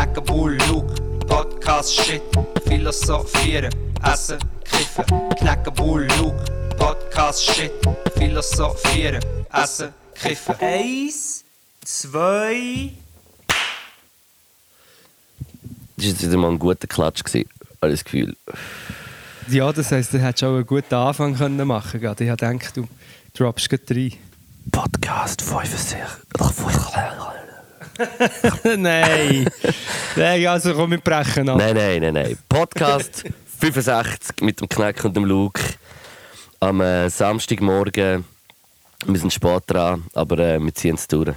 Knacken, Bull, Luke, Podcast, Shit, Philosophieren, Essen, Kiffen. Knacken, Bull, Luke, Podcast, Shit, Philosophieren, Essen, Kiffen. Eins, zwei. Das war jetzt wieder mal ein guter Klatsch, habe ich Gefühl. Ja, das heisst, du hättest auch einen guten Anfang können machen können. Ich habe gedacht, du droppst gleich rein. Podcast 65. nein! nein, also komm, wir brechen ab. Nein, nein, nein, nein. Podcast 65 mit dem Knack und dem Luke. Am äh, Samstagmorgen. Wir sind spät dran, aber äh, wir ziehen es durch.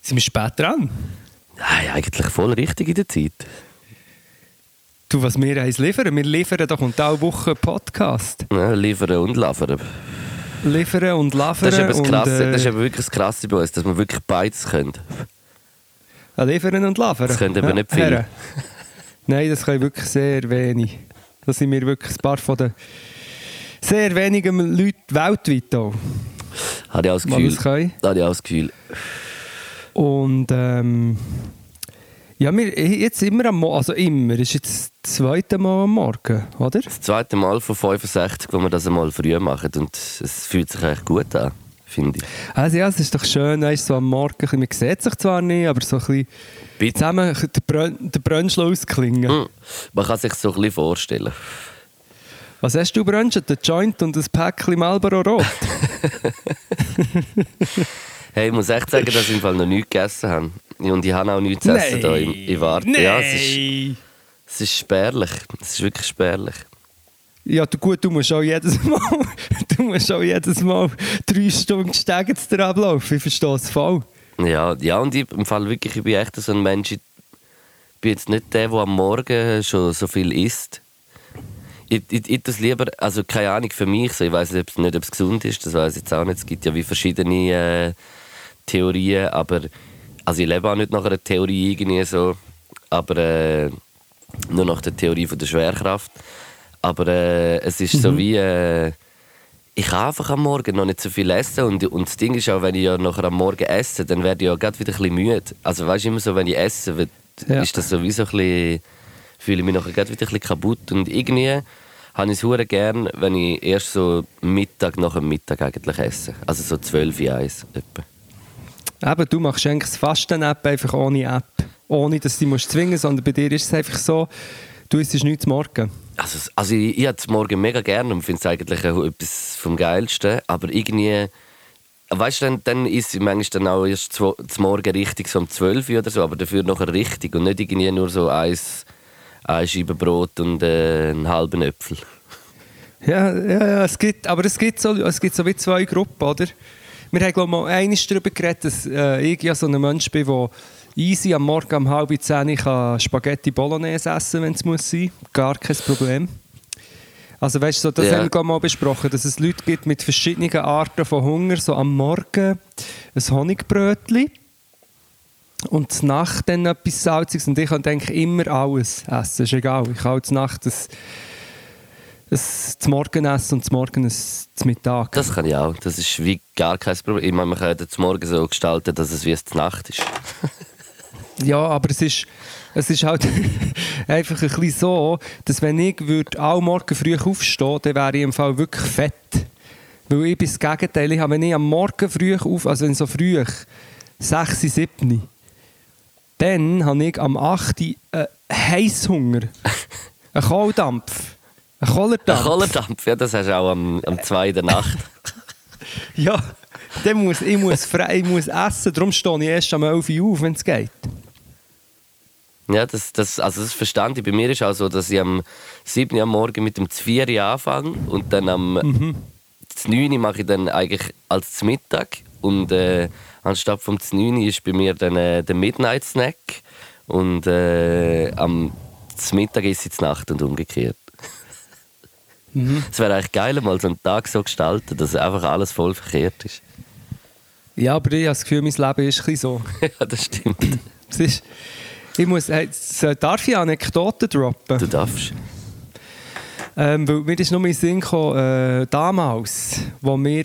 Sind wir spät dran? Nein, eigentlich voll richtig in der Zeit. Du, was wir eins liefern? Wir liefern doch und alle Woche Podcast. Ja, liefern und liefern. Liefern und liefern. Das ist, eben das, und, Krasse, äh, das ist eben wirklich das Krasse bei uns, dass wir wirklich beides können. Ja, liefern und liefern. Das können aber Ja, nicht viele. Herren. Nein, das können wirklich sehr wenig. Das sind wir wirklich ein paar von den sehr wenigen Leuten weltweit auch, Habe ich auch das Gefühl. Habe ich auch das Gefühl. Und ähm, ja, wir, jetzt immer am Morgen, also immer, ist jetzt das zweite Mal am Morgen, oder? Das zweite Mal von 65, wo wir das einmal früh machen. Und es fühlt sich eigentlich gut an, finde ich. Also ja, es ist doch schön, weißt, so am Morgen, ein bisschen- man sieht sich zwar nicht, aber so ein bisschen Bitte. zusammen den, Brön den Brönschel ausklingen. Hm. Man kann sich so ein bisschen vorstellen. Was hast du brunchen? Den Joint und ein Päckchen Marlboro Rot? Hey, ich muss echt sagen, dass ich im Fall noch nichts gegessen habe. Und ich habe auch nichts zu essen hier im, im Warten. Ja, es ist, es ist spärlich. Es ist wirklich spärlich. Ja, du, gut, du musst auch jedes Mal, du musst auch jedes Mal drei Stunden steigen zu dir ablaufen. Ich verstehe es voll. Ja, ja und ich, im Fall wirklich, ich bin echt so ein Mensch, ich bin jetzt nicht der, der am Morgen schon so viel isst. Ich, ich, ich das lieber, also keine Ahnung für mich, so, ich weiß nicht, nicht, ob es gesund ist, das weiß ich jetzt auch nicht. Es gibt ja wie verschiedene äh, Theorien, aber also ich lebe auch nicht nach einer Theorie irgendwie so, aber äh, nur nach der Theorie von der Schwerkraft. Aber äh, es ist so wie äh, ich kann einfach am Morgen noch nicht so viel essen und, und das Ding ist auch, wenn ich ja nachher am Morgen esse, dann werde ich ja gerade wieder ein bisschen müde. Also weißt du, immer so, wenn ich esse, wird, Ja. ist das sowieso ein bisschen, fühle ich mich nachher gerade wieder ein bisschen kaputt und irgendwie habe ich es hure gern, wenn ich erst so Mittag nach dem Mittag eigentlich esse. Also so 12 Uhr eins etwa. Eben, du machst eigentlich das Fasten-App einfach ohne App. Ohne, dass du dich zwingen musst, sondern bei dir ist es einfach so, du isst nichts morgen. Also, also ich, ich es morgen mega gern und finde es eigentlich auch etwas vom Geilsten. Aber irgendwie, weißt du, dann, dann ist es manchmal dann auch erst zum Morgen richtig so um 12 Uhr oder so, aber dafür nachher richtig und nicht irgendwie nur so eins, eine Scheibe Brot und äh, einen halben Äpfel. Ja, ja, ja es gibt, aber es gibt, so, es gibt so wie zwei Gruppen, oder? Wir haben, glaube ich, mal einmal darüber geredet, dass äh, ich ja so ein Mensch bin, der easy am Morgen um halb zehn kann Spaghetti Bolognese essen wenn es muss sein. Gar kein Problem. Also weißt du, so, das Ja. haben wir mal besprochen, dass es Leute gibt mit verschiedenen Arten von Hunger, so am Morgen ein Honigbrötchen und zur Nacht dann etwas Salziges und ich kann denke immer alles essen, ist egal. Ich kann zur Nacht das zum Morgen essen und zum Morgen zum Mittag. Das kann ich auch. Das ist wie gar kein Problem. Ich meine, man kann das Morgen so gestalten, dass es wie es die Nacht ist. Ja, aber es ist, es ist halt einfach ein bisschen so, dass wenn ich würd auch morgen früh aufstehen dann wäre ich im Fall wirklich fett. Weil ich bin das Gegenteil. Ich habe, wenn ich am Morgen früh auf, also wenn so früh, 6, 7, dann habe ich am 8 einen Heisshunger. Einen Kohldampf. Einen Kohlerdampf. Ein Kohlerdampf, ja, das hast du auch am, am 2 in der Nacht. Ja, dann muss, ich, muss frei, ich muss essen, darum stehe ich erst am 11 Uhr auf, wenn es geht. Ja, das, das, also das verstand ich. Bei mir ist auch so, dass ich am 7. Uhr am Morgen mit dem 4 Uhr anfange und dann am Mhm. 9 Uhr mache ich dann eigentlich als Mittag und äh, anstatt vom 9 Uhr ist bei mir dann äh, der Midnight Snack und äh, am Mittag ist es Nacht und umgekehrt. Mhm. Es wäre eigentlich geil, mal so einen Tag so gestalten, dass einfach alles voll verkehrt ist. Ja, aber ich habe das Gefühl, mein Leben ist ein so. ja, das stimmt. Es ist, ich muss, hey, darf ich Anekdoten droppen? Du darfst. Ähm, weil mir ist noch mal in den Sinn gekommen, äh, damals, wo wir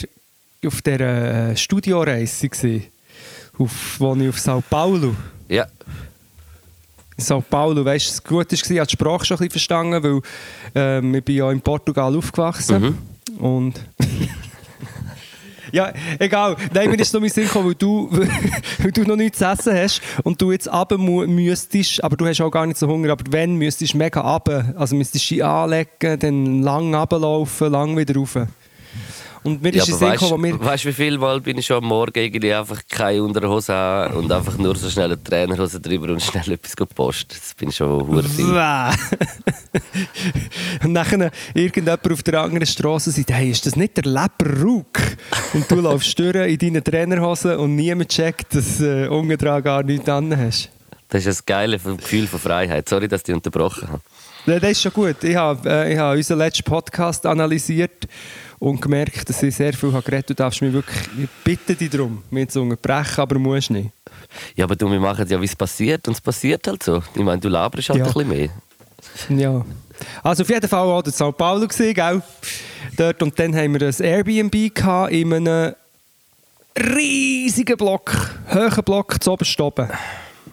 auf der äh, Studioreise waren, auf, wo ich auf Sao Paulo, Ja. Sao Paulo. Weißt du, was gut war? Ich habe die Sprache schon ein bisschen verstanden, weil ähm, ich bin ja in Portugal aufgewachsen. Mhm. Und. ja, egal. Nein, mir ist noch mein Sinn gekommen, weil du, weil du noch nichts zu essen hast und du jetzt runter müsstest, aber du hast auch gar nicht so Hunger, aber wenn, müsstest du mega runter. Also müsstest du dich anlegen, dann lang runterlaufen, lang wieder rauf. Und mir Ja, ist weißt gekommen, wir... weißt du, wie viel Mal bin ich schon am Morgen irgendwie einfach keine Unterhose an und einfach nur so schnell eine Trainerhose drüber und schnell etwas gepostet. Das bin ich schon. Bäh. und nachher irgendjemand auf der anderen Straße sagt, hey, ist das nicht der Leperrug? Und du laufst durch in deinen Trainerhosen und niemand checkt, dass du äh, unten dran gar nichts an hast. Das ist das geile Gefühl von Freiheit. Sorry, dass ich dich unterbrochen habe. Nein, das ist schon gut. Ich habe, äh, ich habe unseren letzten Podcast analysiert und gemerkt, dass ich sehr viel habe geredet habe. Du darfst mich wirklich, ich bitte dich darum, mich zu unterbrechen, aber musst nicht. Ja, aber du, wir machen ja, wie es passiert und es passiert halt so. Ich meine, du laberst halt Ja. ein bisschen mehr. Ja. Also auf jeden Fall auch in Sao Paulo gell? Dort und dann haben wir ein Airbnb gehabt in einem riesigen Block, hohen Block zu oberst oben.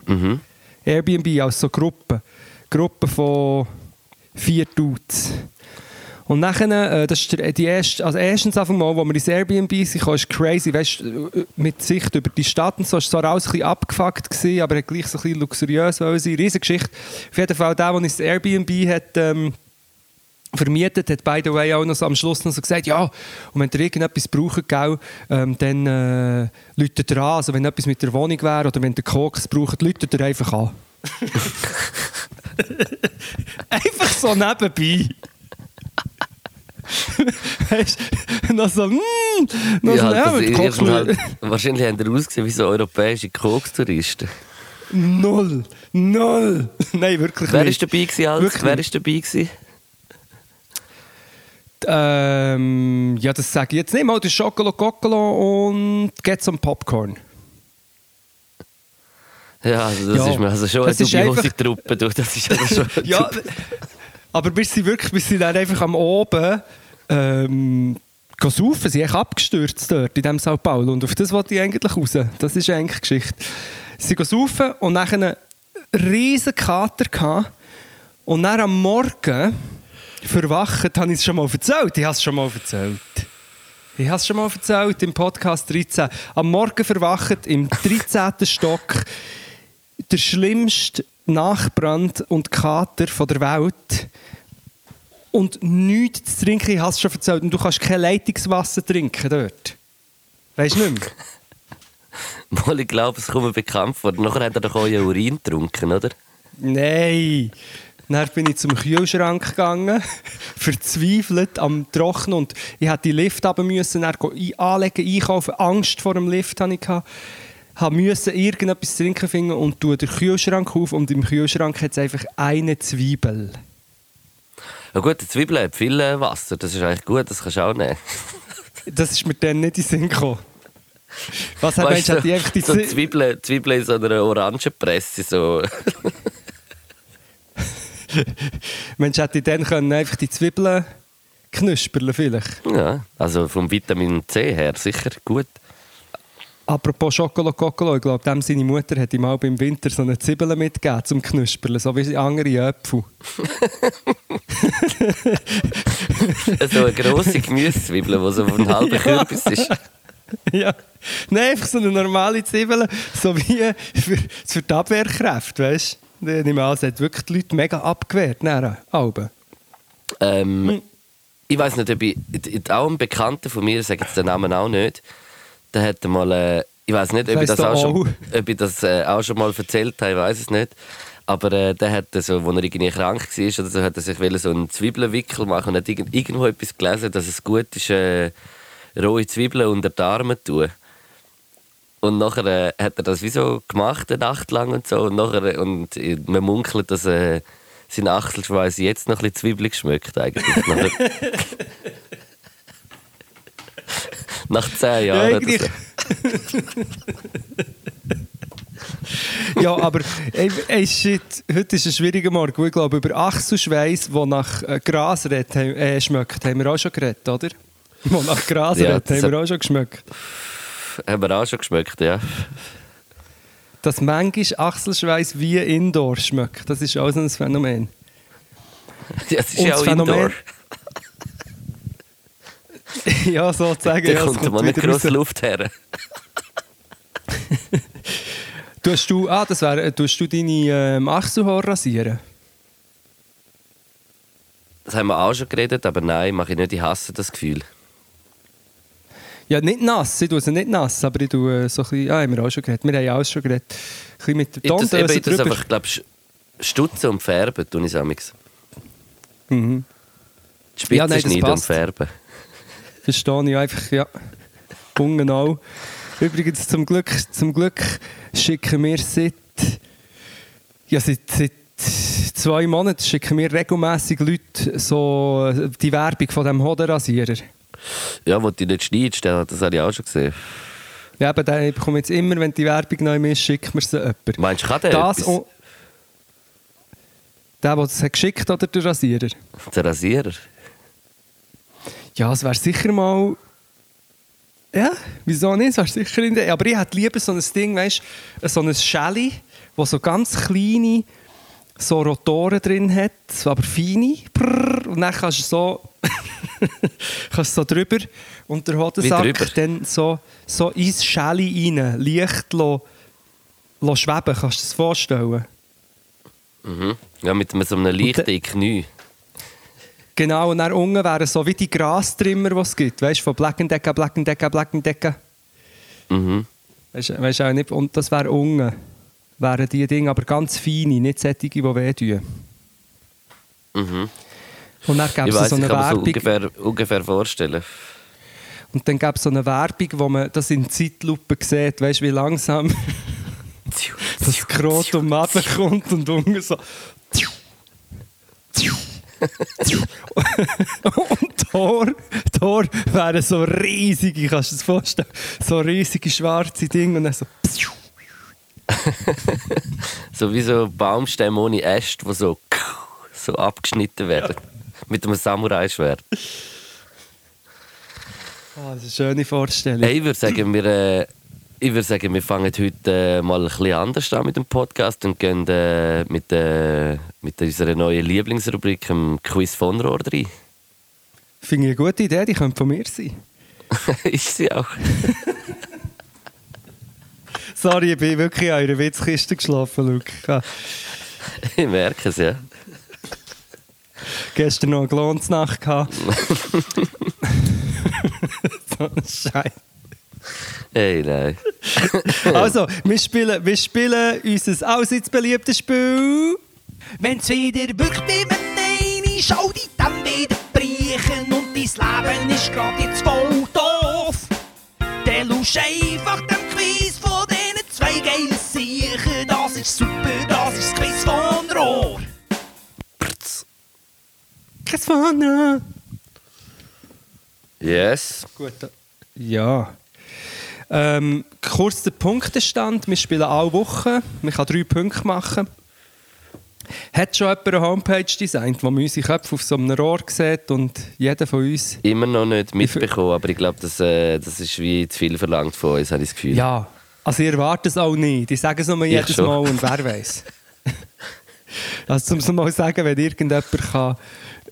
Mhm. Airbnb als so Gruppe, Gruppe von vier Dudes. Und nachher, äh, das ist der, die erste, also erstens einfach mal, wo wir ins Airbnb sind, ist crazy, weißt, du, mit Sicht über die Stadt und so, ist zwar alles ein bisschen abgefuckt gewesen, aber hat gleich so ein bisschen luxuriös sein, Riesengeschichte. Auf jeden Fall, der, der uns das Airbnb hat, ähm, vermietet, hat by the way auch noch so am Schluss noch so gesagt, ja, und wenn ihr irgendetwas braucht, gell, ähm, dann äh, läutet ihr an, also wenn etwas mit der Wohnung wäre oder wenn ihr Koks braucht, läutet ihr einfach an. einfach so nebenbei. Weißt du, noch so, mm, noch Ja, so, halt, das mit Koks, halt, wahrscheinlich haben die ausgesehen wie so europäische Kokstouristen. null, null. Nein, wirklich Wer nicht. ist dabei gewesen, Alex? Wirklich Wer ist dabei gewesen? Ähm, ja, das sage ich jetzt nicht mal. Das ist Schokolo Kokolo und Get some Popcorn. Ja, also das Ja, ist mir also schon das eine dubiose Truppe. Du, das ist also schon Ja, aber wir sind wirklich wir sind dann einfach am Oben ähm, gehen saufen. Sie sind echt abgestürzt dort in diesem Sao Paulo. Und auf das wollte ich eigentlich raus. Das ist eigentlich Geschichte. Sie sind saufen und nachher einen riesen Kater gehabt. Und dann am Morgen verwacht, habe ich es schon mal erzählt. Ich habe es schon mal erzählt. Ich habe es schon mal erzählt im Podcast 13. Am Morgen verwacht im 13. Stock der schlimmste Nachbrand und Kater von der Welt. Und nichts zu trinken, ich habe es schon erzählt. Und du kannst kein Leitungswasser trinken dort. Weißt du nicht mehr? Mal, ich glaube, es kommt mir bekannt vor. Nachher hat er doch euren Urin getrunken, oder? Nein. Dann bin ich zum Kühlschrank gegangen, verzweifelt am Trocknen und ich musste die Lift haben müssen, dann anlegen, einkaufen, Angst vor dem Lift hatte ich. Habe müssen irgendetwas trinken finden und tue den Kühlschrank auf und im Kühlschrank hat es einfach eine Zwiebel. Ja gut, die Zwiebel hat viel äh, Wasser. Das ist eigentlich gut, das kannst du auch nehmen. Das ist mir dann nicht in den Sinn gekommen. Was hat Weißt du, hat die die so Zwiebel... Zwiebeln, Zwiebeln in so einer Orangenpresse. So. Mensch, hätte ich dann können einfach die Zwiebeln knusperlen vielleicht. Ja, also vom Vitamin C her sicher gut. Apropos Schokolo ich glaube, dem seine Mutter hat ihm auch im Winter so eine Zwiebel mitgegeben zum Knusperlen, so wie andere Äpfel. So eine grosse Gemüsezwiebel, die so auf einen halben Kürbis ist. ja. Nein, einfach so eine normale Zwiebel, so wie für, für die Abwehrkräfte, weißt du? Ich nehme an, es hat wirklich die Leute mega abgewehrt, nachher, Alben. Ähm, ich weiß nicht, ob ich, auch ein Bekannter von mir, sage jetzt den Namen auch nicht, der hat mal, äh, ich weiß nicht, ob ich Das auch schon, ob ich das äh, auch schon mal erzählt habe, ich weiß es nicht. Aber äh, der hat so, als er irgendwie krank war, oder so, hat er sich so einen Zwiebelwickel machen und hat irgend, irgendwo etwas gelesen, dass es gut ist, äh, rohe Zwiebeln unter die Arme zu tun. Und nachher äh, hat er das wie so gemacht, eine Nacht lang und so. Und, nachher, und äh, man munkelt, dass äh, sein Achselschweiß jetzt noch ein bisschen zwiebelig schmeckt eigentlich. Nach zehn Ja, Jahren. eigentlich. so. ja, aber ey, ey, shit, heute ist ein schwieriger Morgen. Ich glaube, über Achselschweiß, der nach äh, Gras redet, äh, schmeckt, haben wir auch schon geredet, oder? Der nach Gras Ja, redet, das haben wir auch schon geschmeckt. Haben wir auch schon geschmeckt, ja. dass manchmal Achselschweiß wie Indoor schmeckt. Das ist auch so ein Phänomen. Ja, es ist Und ja das auch Indoor. Ja, sozusagen. Da ja, es kommt mal nicht wieder gross raus. Luft her. Tust du, ah, das wäre, tust du deine ähm, Achselhaare rasieren? Das haben wir auch schon geredet, aber nein, mache ich nicht. Ich hasse das Gefühl. Ja, nicht nass. Ich tue sie nicht nass, aber ich tue äh, so ein bisschen, ah, haben wir auch schon geredet. Wir haben ja alles schon geredet. Ein bisschen mit der Tondöse ich das drüber. einfach, glaube stutzen und färben, tue ich es Mhm. Die Spitze Ja, nein, schneiden und färben. Verstehe ich einfach, ja. Ungenau. Übrigens, zum Glück, zum Glück schicken wir seit, ja, seit, seit zwei Monaten schicken wir regelmässig Leute so äh, die Werbung von diesem Hodenrasierer. Ja, wo du nicht schneidest, das habe ich auch schon gesehen. Ja, aber den bekomme jetzt immer, wenn die Werbung neu ist, schickt mir sie jemand. Meinst du, kann der Das etwas? der, der es hat geschickt oder der Rasierer? Der Rasierer? Ja, es wäre sicher mal. Ja, wieso nicht? Es wäre sicher in der. Aber ich hätte lieber so ein Ding, weißt du, so ein Shelly, wo so ganz kleine so Rotoren drin hat, aber feine. Prrr, und dann kannst du so. kannst so drüber und der Hodensack dann so, so ins Shelly rein, leicht lo, lo schweben. Kannst du dir das vorstellen? Mhm. Ja, mit so einem leichten Knie. Genau, und dann unten wären so wie die Grastrimmer, die es gibt. Weißt du, von Black Decker, Black Decker, Black Decker. Mhm. Weißt du auch nicht, und das wäre unten. Wären die Dinge, aber ganz feine, nicht solche, die wehtun. Mhm. Und dann gäbe es so eine ich kann mir so Werbung. ungefähr, ungefähr vorstellen. und dann gäbe es so eine Werbung, wo man das in Zeitlupe sieht, weißt du, wie langsam das Skrotum kommt und unten so. und Tor, Tor wären so riesige, kannst du dir das vorstellen? So riesige schwarze Dinge und dann so. So wie so Baumstämme ohne Äste, die so, so abgeschnitten werden. Mit einem Samurai-Schwert. Ah, das ist eine schöne Vorstellung. Hey, ich würde sagen, wir, äh, ich würde sagen, wir fangen heute äh, mal ein bisschen anders an mit dem Podcast und gehen äh, mit, äh, mit unserer neuen Lieblingsrubrik, dem Quiz von Rohr rein. Finde ich eine gute Idee, die könnte von mir sein. Ist sie auch. Sorry, ich bin wirklich an einer Witzkiste geschlafen, hatte Ich merke es, ja. gestern noch eine Glanznacht. gehabt. so ein Scheiß. Hey, nein. Also, wir spielen, wir spielen unser allseits beliebtes Spiel. Wenn's wieder wirklich mit Nein schau dich dann wieder brechen und dein Leben ist grad jetzt voll doof. Dann lusch einfach dem Quiz von diesen zwei geilen Siechen. Das ist super, das ist das Quiz von Rohr. Kein Fun. Yes. Gut. Ja. Ähm, kurz der Punktestand. Wir spielen alle Wochen. Man kann drei Punkte machen. Hat schon jemand eine Homepage designt, wo man unsere Köpfe auf so einem Rohr sieht und jeder von uns... Immer noch nicht mitbekommen, aber ich glaube, das, äh, das ist wie zu viel verlangt von uns, habe ich das Gefühl. Ja, also ich erwarte es auch nicht. Ich sage es nur jedes. Mal und wer weiß. also zum mal sagen, wenn irgendjemand kann,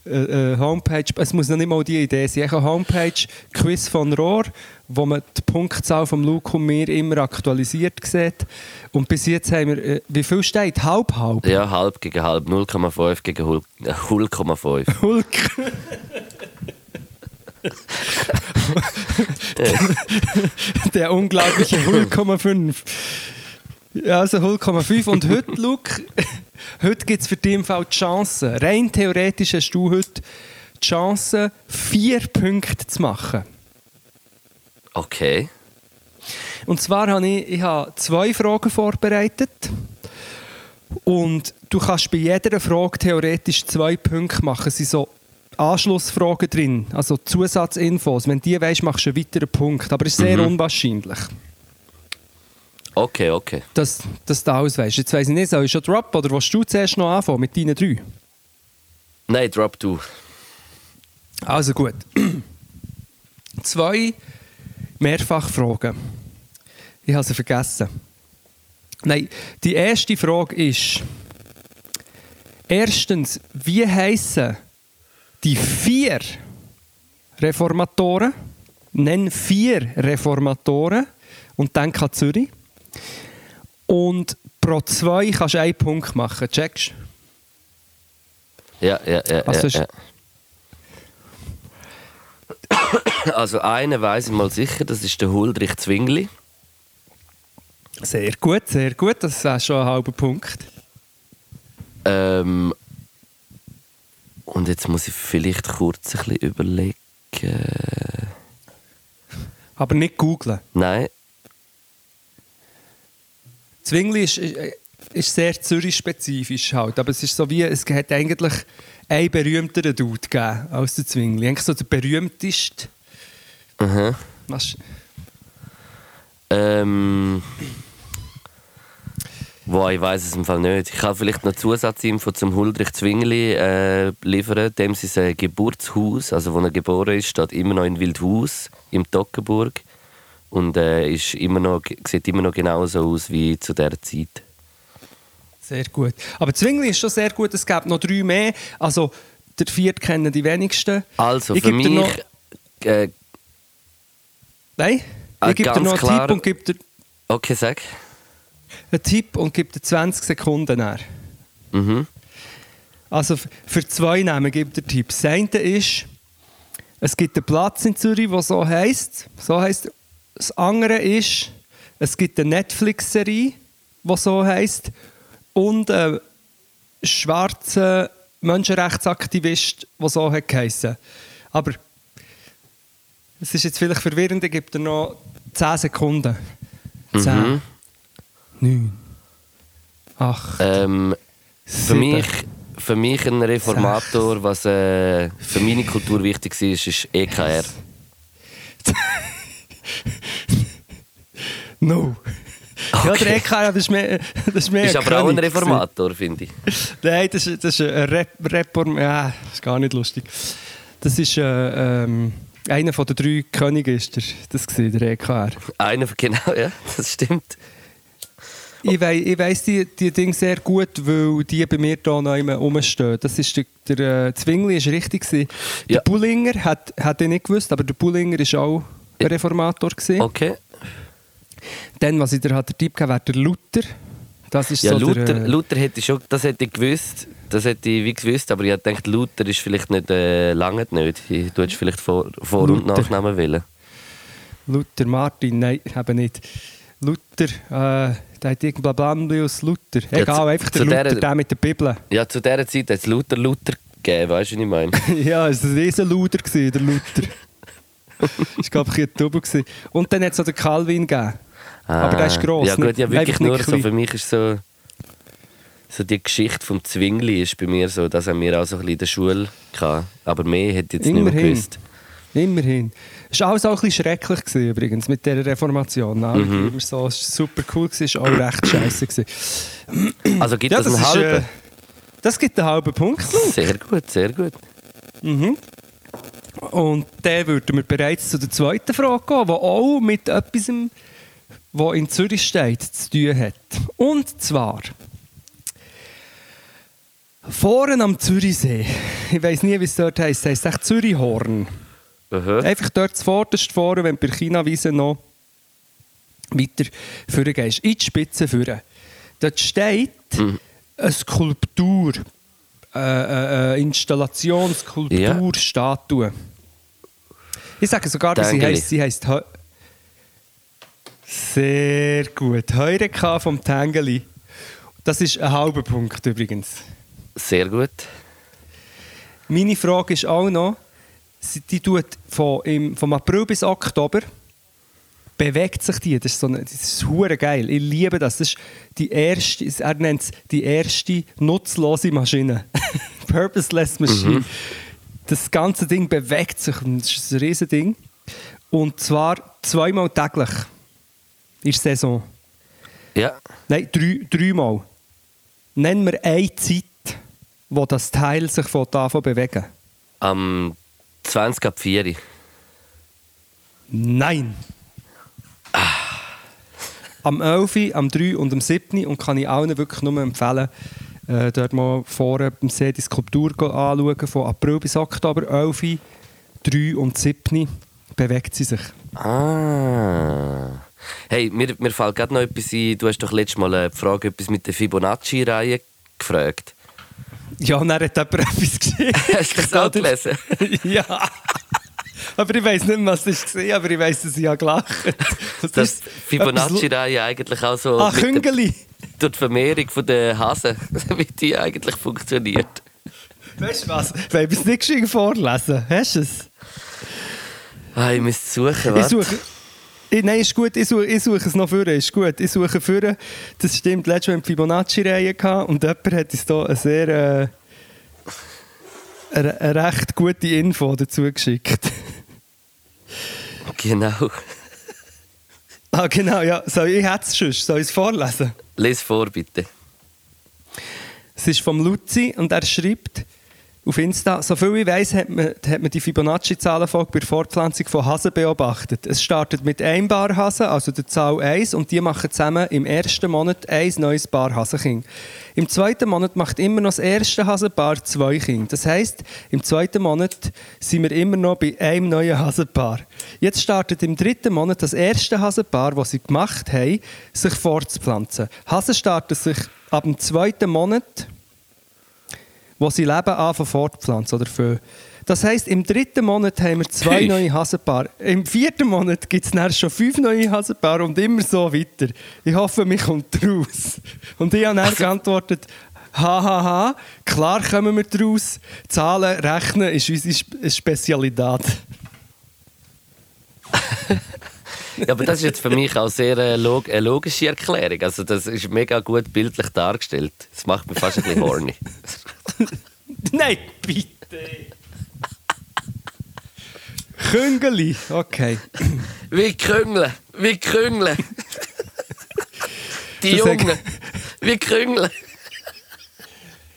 äh, äh, Homepage, es muss noch nicht mal die Idee sein, eine Homepage, Quiz von Rohr, wo man die Punktzahl von Luke und mir immer aktualisiert sieht. Und bis jetzt haben wir, äh, wie viel steht? Halb, halb? Ja, halb gegen halb, 0,5 gegen Hul- äh, 0,5. Hulk. Der unglaubliche 0,5. Ja, also 0,5. Und heute, Luke, heute gibt es für dich im Fall die Chance. Rein theoretisch hast du heute die Chance, vier Punkte zu machen. Okay. Und zwar habe ich, ich habe zwei Fragen vorbereitet. Und du kannst bei jeder Frage theoretisch zwei Punkte machen. Es sind so Anschlussfragen drin, also Zusatzinfos. Wenn du die weißt, machst du einen weiteren Punkt. Aber es ist sehr unwahrscheinlich, Okay, okay. dass, dass du alles weißt. Jetzt weiss ich nicht, soll ich schon droppen oder willst du zuerst noch anfangen mit deinen drei? Nein, drop du. Also gut. Zwei Mehrfachfragen. Ich habe sie vergessen. Nein, die erste Frage ist: Erstens, wie heißen die vier Reformatoren? Nenn vier Reformatoren und denk an Zürich. Und pro zwei kannst du einen Punkt machen. Checkst Ja, ja, ja. Also ja, ist- ja. Also einen weiß ich mal sicher, das ist der Huldrich Zwingli. Sehr gut, sehr gut. Das wäre schon ein halber Punkt. Ähm, und jetzt muss ich vielleicht kurz ein bisschen überlegen. Aber nicht googlen. Nein, Zwingli ist, ist- ist sehr Zürich-spezifisch halt, aber es ist so wie, es hat eigentlich einen berühmteren Dude gegeben als der Zwingli. Eigentlich so der berühmteste. aha. Was, Ähm. Wow, ich weiß es im Fall nicht. Ich kann vielleicht noch Zusatzinfo zum Huldrich Zwingli äh, liefern. Dem sein Geburtshaus, also wo er geboren ist, steht immer noch in Wildhaus im Toggenburg und äh, ist immer noch, sieht immer noch genauso aus wie zu der Zeit. sehr gut. Aber Zwingli ist schon sehr gut, es gibt noch drei mehr. Also, der vierte kennen die wenigsten. Also Ich für mich noch- äh, Nein? Ah, Ich gebe dir noch einen klar. Tipp und gebe dir okay, sag. einen Tipp und gebe dir 20 Sekunden nach. Mhm. Also für zwei Namen gibt er Tipps. Das eine ist, es gibt einen Platz in Zürich, der so heißt. So heißt. Das andere ist, es gibt eine Netflix-Serie, die so heißt. Und einen schwarzen Menschenrechtsaktivist, der so geheissen. Aber es ist jetzt vielleicht verwirrend, ich gebe dir noch 10 Sekunden. 10, Mhm. 9, 8, Ähm, für, mich, für mich ein Reformator, was äh, für meine Kultur wichtig ist, ist E EKR. No. Ja, der EKR, das ist mehr, das ist mehr Ist aber auch ein Reformator, finde ich. Nein, das das ist ein Rep Reform... Ja, das ist gar nicht lustig. Das ist äh, ähm, einer von den drei Königen, ist der, das gewesen, der EKR. Einer, genau, ja, das stimmt. Ich, wei ich weiss die, die Dinge sehr gut, weil die bei mir hier noch immer rumstehen. Das ist der, der äh, Zwingli ist richtig. Der Ja. Bullinger hat, hat ich nicht gewusst, aber der Bullinger ist auch Reformator gewesen. Okay. Dann, was ich dir hat, der Tipp gegeben hat, der Luther. Das ist Ja, so Luther, der, äh, Luther hätte ich schon, das hätte ich gewusst. Das hätte ich wie gewusst, aber ich dachte, Luther ist vielleicht nicht, äh, lange nicht. Ich tue jetzt vielleicht Vor-, Vor und. Nachnamen wählen. Luther Martin, nein, eben nicht. Luther, äh, der hat irgendein Blamblius Luther. Ja, Egal, zu- einfach der zu Luther, der- der mit der Bibel. Ja, zu dieser Zeit hat es Luther Luther gegeben, weißt du, was ich meine? ja, es war ein riesen Luder, gewesen, der Luther. das war, glaube ich, ein Double. gewesen. Und dann hat es noch den Calvin gegeben. Aber der ist gross, Ah. Ja gut, ja wirklich nur so, für mich ist so, so die Geschichte vom Zwingli ist bei mir so, das haben wir auch so ein bisschen in der Schule gehabt. Aber mehr hätte ich jetzt nicht mehr Immerhin. gewusst. Immerhin. Es war alles auch ein bisschen schrecklich gewesen, übrigens mit dieser Reformation. Mhm. immer so, es war super cool, es war auch recht scheiße. gewesen. Also gibt Ja, es einen ist, halben? äh, das gibt einen halben Punkt. Sehr gut, sehr gut. Und dann würden wir bereits zu der zweiten Frage gehen, die auch mit etwas, was in Zürich steht, zu tun hat. Und zwar vorne am Zürichsee. Ich weiß nie, wie es dort heisst. Es heisst echt Zürichhorn. Aha. Einfach dort zuvorderst vorne, wenn du bei China-Wiese noch weiter vorne gehst. In die Spitze vorne. Dort steht eine Skulptur. Äh, äh, äh, Installation, Skulptur, Statue. Ich sage sogar, wie sie heisst. Sie Heu Sehr gut. Heureka vom Tengeli. Das ist ein halber Punkt übrigens. Sehr gut. Meine Frage ist auch noch, sie- die tut von, im, vom April bis Oktober bewegt sich die. Das ist, so eine, das ist hure geil. Ich liebe das. Das ist die erste, er nennt es die erste nutzlose Maschine. Purposeless Machine. Das ganze Ding bewegt sich. und Das ist ein riesen Ding. Und zwar zweimal täglich der Saison. Ja. Nein, drei, dreimal. Nennen wir eine Zeit, wo das Teil sich von davon bewegen. Am 20 ab 4. Nein. am 11., am 3. und am 7. und kann ich allen wirklich nur empfehlen, äh, dort mal vorne beim See die Skulptur anschauen, von April bis Oktober, 11., 3 und 7. bewegt sie sich. Ah. Hey, mir, mir fällt gerade noch etwas ein. Du hast doch letztes Mal eine Frage etwas mit der Fibonacci-Reihe gefragt. Ja, und dann hat jemand etwas gesehen. Hast du das auch gelesen? ja. Aber ich weiß nicht mehr, was das war, aber ich weiß, dass ich ja gelacht habe. Die Fibonacci-Reihe eigentlich auch so Ah, Küngeli. Durch die Vermehrung der Hasen, wie die eigentlich funktioniert. Weißt du was? Wollen wir es nicht geschwind vorlesen? Hast du es? Ah, ich muss suchen, Ich was? suche. Ich, nein, ist gut, ich suche, ich suche es noch für. Ist gut, ich suche für. Das stimmt, letztes Mal die Fibonacci-Reihe gehabt und jemand hat uns da eine sehr. Äh, eine, eine recht gute Info dazu geschickt. Genau. ah, genau, ja. Soll ich hätte es schon. Soll ich es vorlesen? Lies vor, bitte. Es ist vom Luzi und er schreibt auf Insta, soviel ich weiß, hat man, hat man die Fibonacci-Zahlenfolge bei der Fortpflanzung von Hasen beobachtet. Es startet mit einem Paar Hasen, also der Zahl 1, und die machen zusammen im ersten Monat ein neues Paar Hasenkind. Im zweiten Monat macht immer noch das erste Hasenpaar zwei Kinder. Das heisst, im zweiten Monat sind wir immer noch bei einem neuen Hasenpaar. Jetzt startet im dritten Monat das erste Hasenpaar, das sie gemacht haben, sich fortzupflanzen. Hasen starten sich ab dem zweiten Monat wo sie Leben anfangen fortpflanzen oder für. Das heisst, im dritten Monat haben wir zwei neue Hasenpaare. Im vierten Monat gibt es schon fünf neue Hasenpaare und immer so weiter. Ich hoffe, mich kommt raus. Und ich habe dann geantwortet, hahaha, klar kommen wir draus. Zahlen, Rechnen ist unsere Sp- Spezialität. Ja, aber das ist jetzt für mich auch sehr äh, log eine logische Erklärung. Also das ist mega gut bildlich dargestellt. Das macht mich fast ein bisschen horny. Nein, bitte. Küngeli, okay. Wie Krüngle, wie Krüngle. Die Das Jungen, wie Krüngle.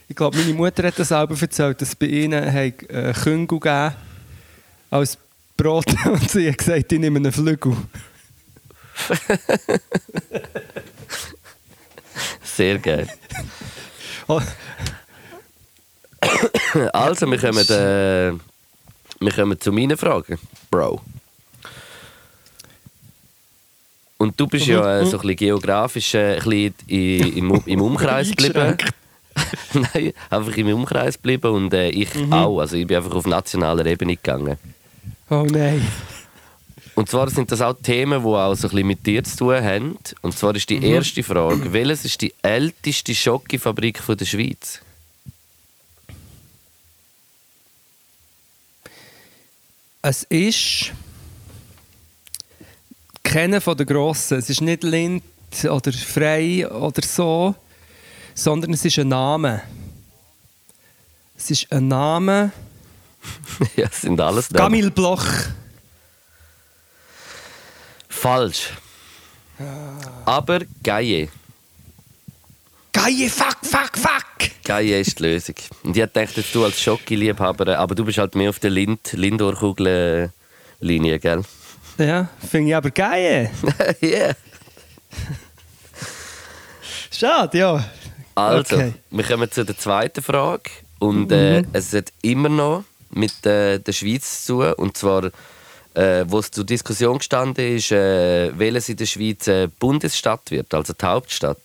Ich glaube, meine Mutter hat das selber erzählt, dass bei ihnen äh, Küngel gegeben als Brot und sie hat gesagt, ich nehme einen Flügel. Sehr geil. Also, wir kommen, äh, wir kommen zu meinen Fragen, Bro. Und du bist ja äh, so ein bisschen geografisch äh, ein bisschen im, im Umkreis geblieben. Nein, einfach im Umkreis geblieben und äh, ich auch. Also ich bin einfach auf nationaler Ebene gegangen. oh nein. Und zwar sind das auch Themen, die auch so ein bisschen mit dir zu tun haben. Und zwar ist die erste Frage, welches ist die älteste Schokofabrik von der Schweiz? Es ist keiner von den Grossen. Es ist nicht Lind oder Frei oder so, sondern es ist ein Name. Es ist ein Name. ja, das sind alles Namen. Camille Bloch. Falsch. Aber Gaie. Geile Fuck, fuck, fuck! Gaie ist die Lösung. Und ich hätte gedacht, dass du als Schoki-Liebhaber, äh, aber du bist halt mehr auf der Lind Lindor-Kugel-Linie, gell? Ja, finde ich aber geil. yeah. Schade, ja. Also, Okay. wir kommen zu der zweiten Frage. Und äh, Mhm. es hat immer noch mit äh, der Schweiz zu tun. Und zwar, äh, wo es zur Diskussion gestanden ist, äh, welches in der Schweiz äh, Bundesstadt wird, also die Hauptstadt.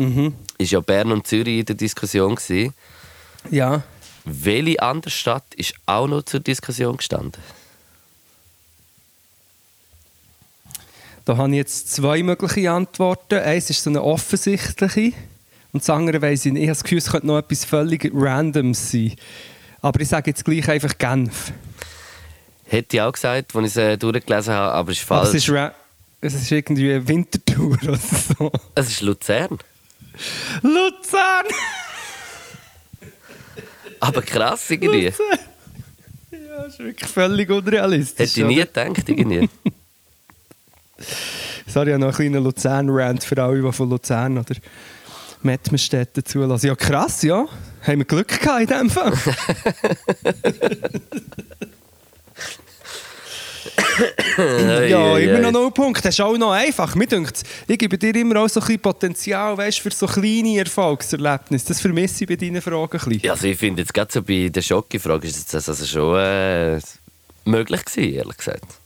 Mhm. Ist ja Bern und Zürich in der Diskussion. Gewesen. Ja. Welche andere Stadt ist auch noch zur Diskussion gestanden? Da habe ich jetzt zwei mögliche Antworten. Eins ist so eine offensichtliche und das andere weiss ich nicht. Ich habe das Gefühl, es könnte noch etwas völlig Randoms sein. Aber ich sage jetzt gleich einfach Genf. Hätte ich auch gesagt, als ich es äh, durchgelesen habe, aber es ist Aber falsch. es ist, es ist irgendwie eine Wintertour oder so. es ist Luzern. Luzern! Aber krass irgendwie. Luzern! Ja, das ist wirklich völlig unrealistisch. Hätte ich nie gedacht, irgendwie. Sorry, ich habe noch einen kleinen Luzern-Rant für alle, die von Luzern oder Mettmerstetten zulassen. Ja, krass, ja. Haben wir Glück gehabt in diesem Fall. ja, ei, immer noch null Punkte. Das ist auch noch einfach. Mir denkt, ich gebe dir immer auch so ein bisschen Potenzial weißt, für so kleine Erfolgserlebnisse. Das vermisse ich bei deinen Fragen ein bisschen. Ja, also ich finde jetzt gerade so bei der Schocke-Frage ist das also schon äh, möglich gewesen, ehrlich gesagt.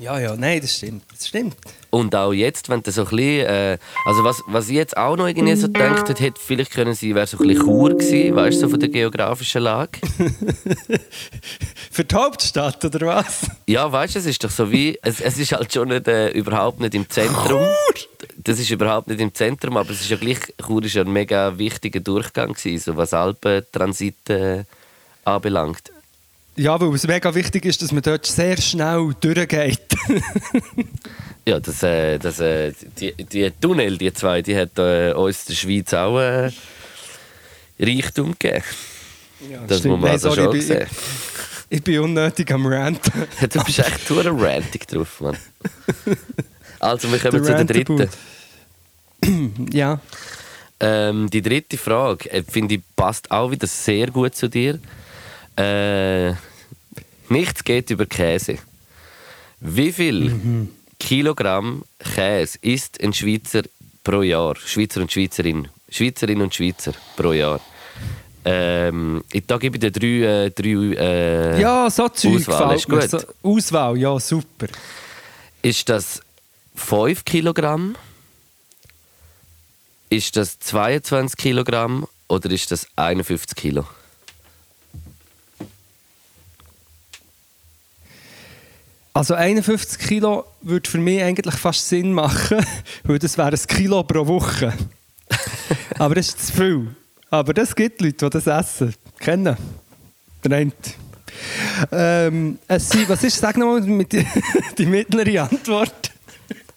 Ja, ja, nein, das stimmt. Das stimmt. Und auch jetzt, wenn du so ein bisschen, äh, also was, was ich jetzt auch noch irgendwie so gedacht hätte, hätte vielleicht können sein, wäre so ein bisschen Chur gewesen, weißt du, so von der geografischen Lage. Für die Hauptstadt, oder was? Ja, weißt du, es ist doch so wie, es, es ist halt schon nicht, äh, überhaupt nicht im Zentrum. Das ist überhaupt nicht im Zentrum, aber es ist ja gleich, Chur ist ja ein mega wichtiger Durchgang gewesen, so was Alpentransit äh, anbelangt. Ja, weil es mega wichtig ist, dass man dort sehr schnell durchgeht. Ja, das, äh, das, äh, die, die Tunnel, die zwei, die hat äh, uns der Schweiz auch äh, Reichtum gegeben. Ja, Das muss man Nein, also sorry, schon ich, sehen. bin, ich bin unnötig am Ranten. Du bist echt tour rantig drauf, Mann. Also, wir kommen zu der dritten. Ja. Ähm, die dritte Frage, äh, finde ich, passt auch wieder sehr gut zu dir. Äh, nichts geht über Käse. Wie viel Kilogramm Käse isst ein Schweizer pro Jahr? Schweizer und Schweizerin. Schweizerin und Schweizer pro Jahr. Ähm, ich- da gebe ich dir drei, äh, drei äh, ja, so Zeug Auswahl. Ist gut. So, Auswahl, ja, super. Ist das 5 Kilogramm? Ist das 22 Kilogramm? Oder ist das 51 Kilo? Also 51 Kilo würde für mich eigentlich fast Sinn machen, weil das wäre ein Kilo pro Woche. Aber das ist zu viel. Aber das gibt Leute, die das essen. Kennen. Der eine. Ähm, es sind, was ist, sag nochmal mit die, die mittlere Antwort.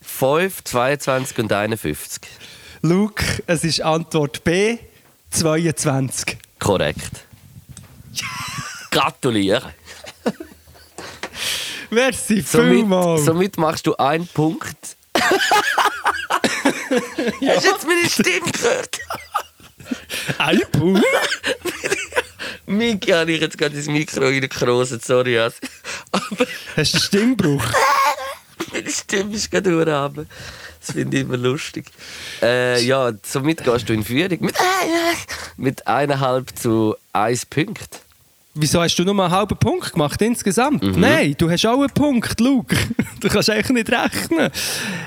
5, 22 und 51. Luke, es ist Antwort B, 22. Korrekt. Gratuliere. Merci Somit, vielmals. somit machst du einen Punkt. Hast du jetzt meine Stimme gehört? Ein Punkt. Miki habe ich jetzt gerade ins Mikro reingekrosen, sorry. Also. Aber Hast du einen Stimmbruch? meine Stimme ist gerade urhaben. Das finde ich immer lustig. Äh, ja, somit gehst du in Führung mit, mit eineinhalb zu eins Punkt. Wieso hast du nur einen halben Punkt gemacht insgesamt? Mhm. Nein, du hast auch einen Punkt, Luke. Du kannst eigentlich nicht rechnen.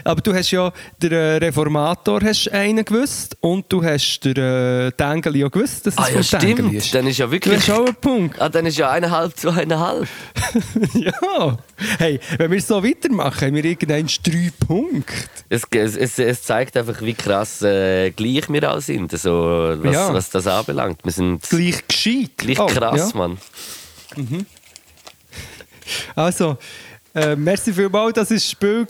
Aber du hast ja den äh, Reformator hast einen gewusst und du hast den äh, Tengeli ja gewusst, dass es Ah ja, stimmt. ist. Dann ist ja Du wirklich... hast auch einen Punkt. Ah, dann ist ja eineinhalb zu eineinhalb. ja. Hey, wenn wir so weitermachen, haben wir irgendwann drei Punkte. Es, es, es, zeigt einfach, wie krass äh, gleich wir auch sind, also, was, Ja. was das anbelangt. Wir sind Gleich gescheit. gleich Oh, krass, ja. Mann. Also, äh, merci vielmals, das war das Spiel.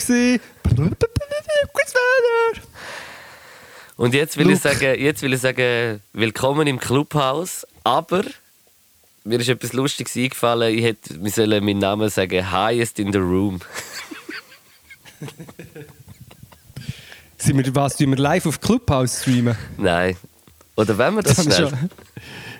Und jetzt will, ich sagen, jetzt will ich sagen, willkommen im Clubhaus. Aber mir ist etwas Lustiges eingefallen. Ich hätte, wir sollen meinen Namen sagen, highest in the room. Sind wir, was, tun wir live auf Clubhouse streamen? Nein. Oder wenn wir das, ich schnell...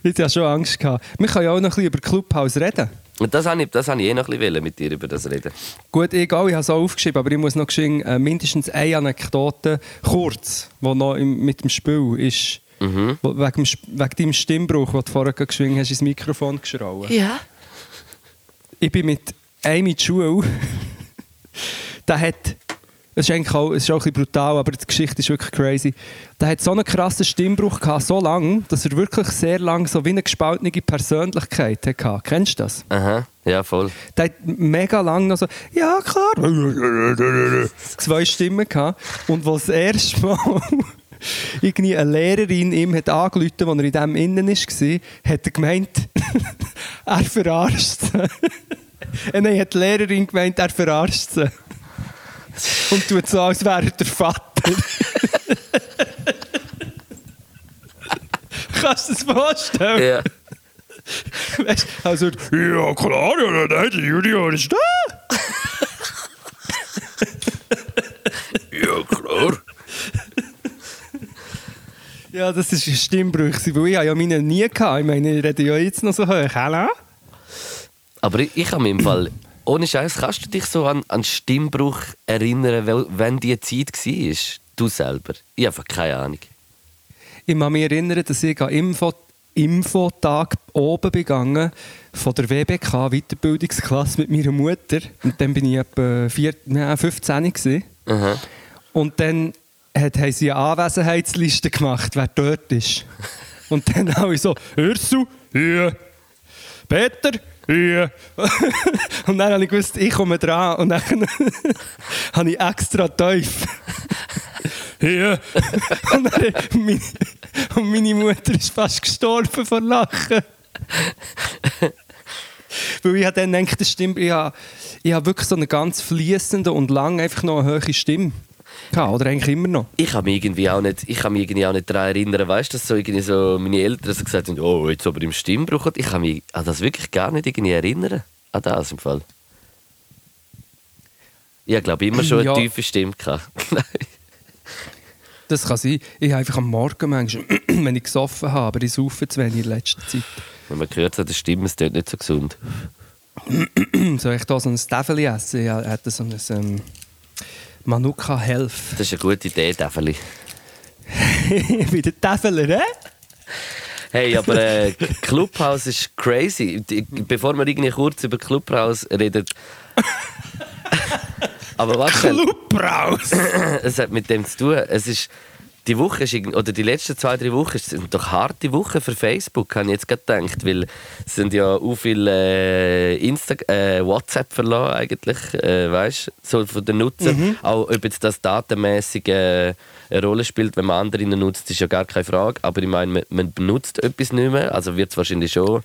ich hatte ja schon Angst. Gehabt. Wir können ja auch noch ein bisschen über Clubhouse reden. Das habe ich, das habe ich eh noch ein bisschen mit dir über das reden. Gut, egal, ich habe es auch aufgeschrieben, aber ich muss noch geschehen, äh, mindestens eine Anekdote, kurz, die noch im, mit dem Spiel ist. Mhm. Wo, wegen, wegen deinem Stimmbruch, den du vorher geschwungen hast, ins Mikrofon geschrauben. Ja. Ich bin mit einem in die Schule. der hat. Es ist eigentlich auch, es ist auch ein bisschen brutal, aber die Geschichte ist wirklich crazy. Der hat so einen krassen Stimmbruch gehabt, so lang, dass er wirklich sehr lang so wie eine gespaltene Persönlichkeit hatte. Kennst du das? Aha, ja, voll. Der hat mega lang noch so, ja klar, zwei Stimmen gehabt. Und was das erste Mal irgendwie eine Lehrerin ihm hat angerufen, als er in dem innen war, hat er gemeint, er verarscht sie. Äh, Nein, hat die Lehrerin gemeint, er verarscht sie. Und tut so, als wäre er der Vater. Kannst du das vorstellen? Ja. Weißt, also, ja klar, ja, nein, der Junior ist da. ja, klar. Ja, das ist ein Stimmbruch, weil ich ja meine nie gehabt. Ich meine, ich rede ja jetzt noch so hoch. Hallo? Aber ich, ich habe im Fall ohne Scheiß, kannst du dich so an, an Stimmbruch erinnern, wenn die Zeit war? Du selber? Ich habe keine Ahnung. Ich kann mich erinnern, dass ich an Info Infotag oben begangen von der WBK Weiterbildungsklasse mit meiner Mutter. Und dann bin ich etwa vier, nein, 15 gewesen. Aha. Und dann hat, haben sie eine Anwesenheitsliste gemacht, wer dort ist. Und dann alle so, Ursel, hier. Peter, hier. und dann habe ich gewusst, ich komme dran. Und dann habe ich extra tief. Hier. Und, dann, meine, und meine Mutter ist fast gestorben vor Lachen. Weil ich habe dann das stimmt, ich habe, ich habe wirklich so eine ganz fließende und lang einfach noch eine hohe Stimme. Gehabt, oder eigentlich immer noch. Ich kann mich irgendwie auch nicht, ich kann mich irgendwie auch nicht daran erinnern, weißt du, dass so irgendwie so meine Eltern so gesagt haben, oh, jetzt aber im Stimmbruch. Ich kann mich an das wirklich gar nicht irgendwie erinnern. An das im Fall. Ich glaube immer schon eine Ja. tiefe Stimme gehabt. Das kann sein. Ich habe einfach am Morgen manchmal, wenn ich gesoffen habe, aber ich saufe zu wenig in letzter Zeit. Wenn man gehört hat, die Stimme ist dort nicht so gesund. Soll ich da so ein Steffeli essen? Ich hätte so ein ähm, Manuka Health. Das ist eine gute Idee, Develi. Wie der Tefeler, hä? Hey, aber äh, Clubhouse ist crazy. Bevor wir irgendwie kurz über Clubhouse reden. aber was Clubraus! es hat mit dem zu tun. Es ist, die Woche ist, oder die letzten zwei, drei Wochen sind doch harte Wochen für Facebook, habe ich jetzt gerade gedacht, weil es sind ja auch viele äh, äh, WhatsApp verloren eigentlich, äh, weißt so von den Nutzern. Auch ob jetzt das datenmäßig äh, eine Rolle spielt, wenn man andere nutzt, ist ja gar keine Frage. Aber ich meine, man, man benutzt etwas nicht mehr, also wird es wahrscheinlich schon ein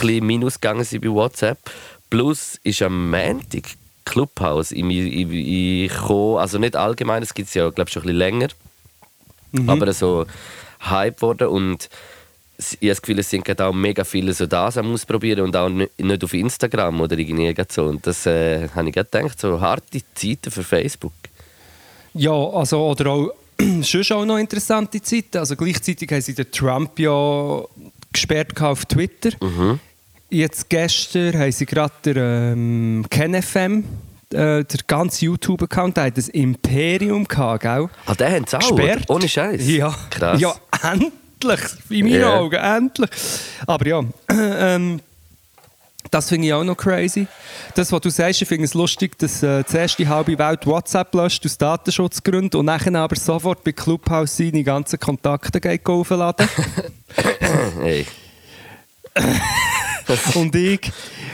bisschen minus gegangen sein bei WhatsApp. Plus ist am Montag Clubhouse in in, in, gekommen. Also nicht allgemein, es gibt es ja glaube schon ein bisschen länger. Aber so Hype geworden und ich habe das Gefühl, es sind gerade auch mega viele so das am Ausprobieren und auch ni- nicht auf Instagram oder irgendwie so. Und das äh, habe ich gerade gedacht, so harte Zeiten für Facebook. Ja, also, oder auch, schon auch noch interessante Zeiten. Also gleichzeitig haben sie den Trump ja gesperrt auf Twitter. Jetzt gestern haben sie gerade den ähm, KenFM, äh, der ganze YouTube-Account, hat das Imperium gehabt, gell? Ah, den haben sie auch, gesperrt. ohne Scheiß. Ja. Krass. Ja, endlich. In meinen Ja. Augen, endlich. Aber ja, ähm, das finde ich auch noch crazy. Das, was du sagst, ich finde es lustig, dass äh, zuerst die halbe Welt WhatsApp löscht aus Datenschutzgründen und nachher aber sofort bei Clubhouse seine ganzen Kontakte geht aufladen. Hey. und ich,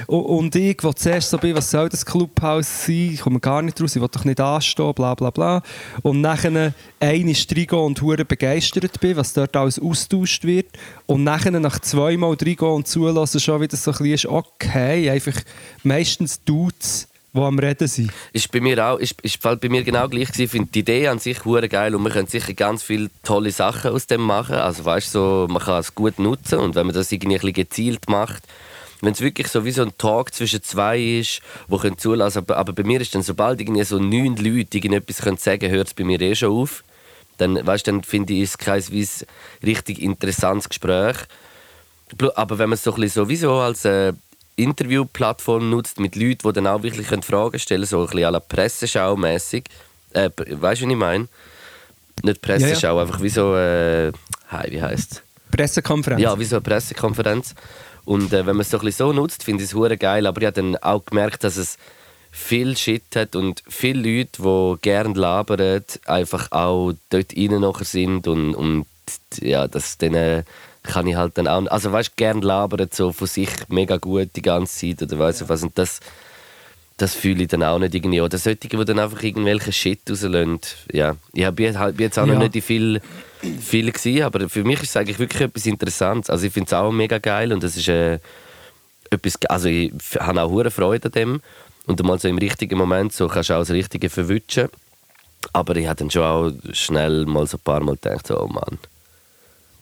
und, ich, wo zuerst so bin, was soll das Clubhouse sein? Ich komme gar nicht raus, ich will doch nicht anstehen, bla bla bla. Und nachher einmal reingehen und hure begeistert bin, was dort alles austauscht wird. Und nachher nach zweimal reingehen und zulassen, schon wieder so ein bisschen ist, okay, einfach meistens Dudes, die am Reden sind. Ist bei mir auch, ist, ist bei mir genau gleich gewesen. Ich finde die Idee an sich hure geil und man kann sicher ganz viele tolle Sachen aus dem machen. Also weißt so, man kann es gut nutzen und wenn man das irgendwie ein gezielt macht, wenn es wirklich so wie so ein Talk zwischen zwei ist, wo können zulassen, aber, aber bei mir ist dann sobald irgendwie so neun Leute irgendetwas können sagen, hört es bei mir eh schon auf. Dann weißt, dann finde ich es kein weiss richtig interessantes Gespräch. Aber wenn man es so ein bisschen sowieso als äh, Interviewplattform nutzt mit Leuten, die dann auch wirklich Fragen stellen können, so ein bisschen à la Presseschau mäßig. Äh, weißt du, was ich meine? Nicht Presseschau, einfach wie so. Äh, hi, wie heißt Pressekonferenz. Ja, wie so eine Pressekonferenz. Und äh, wenn man es so ein bisschen so nutzt, finde ich es hure geil. Aber ich habe dann auch gemerkt, dass es viel Shit hat und viele Leute, die gerne labern, einfach auch dort rein nachher sind und, und ja, das denen kann ich halt dann auch, also weißt du, gerne labern so von sich mega gut die ganze Zeit oder weißt du was und das das fühle ich dann auch nicht irgendwie. Oder solche, die dann einfach irgendwelche Shit rauslassen. Ja, ich bin halt- bin jetzt auch noch Ja. nicht in viel, viel gewesen, aber für mich ist es eigentlich wirklich etwas Interessantes. Also ich finde es auch mega geil und es ist äh, etwas, also ich habe auch hure Freude an dem und mal so im richtigen Moment so kannst du auch das Richtige verwutschen. Aber ich habe dann schon auch schnell mal so ein paar Mal gedacht, so, oh Mann.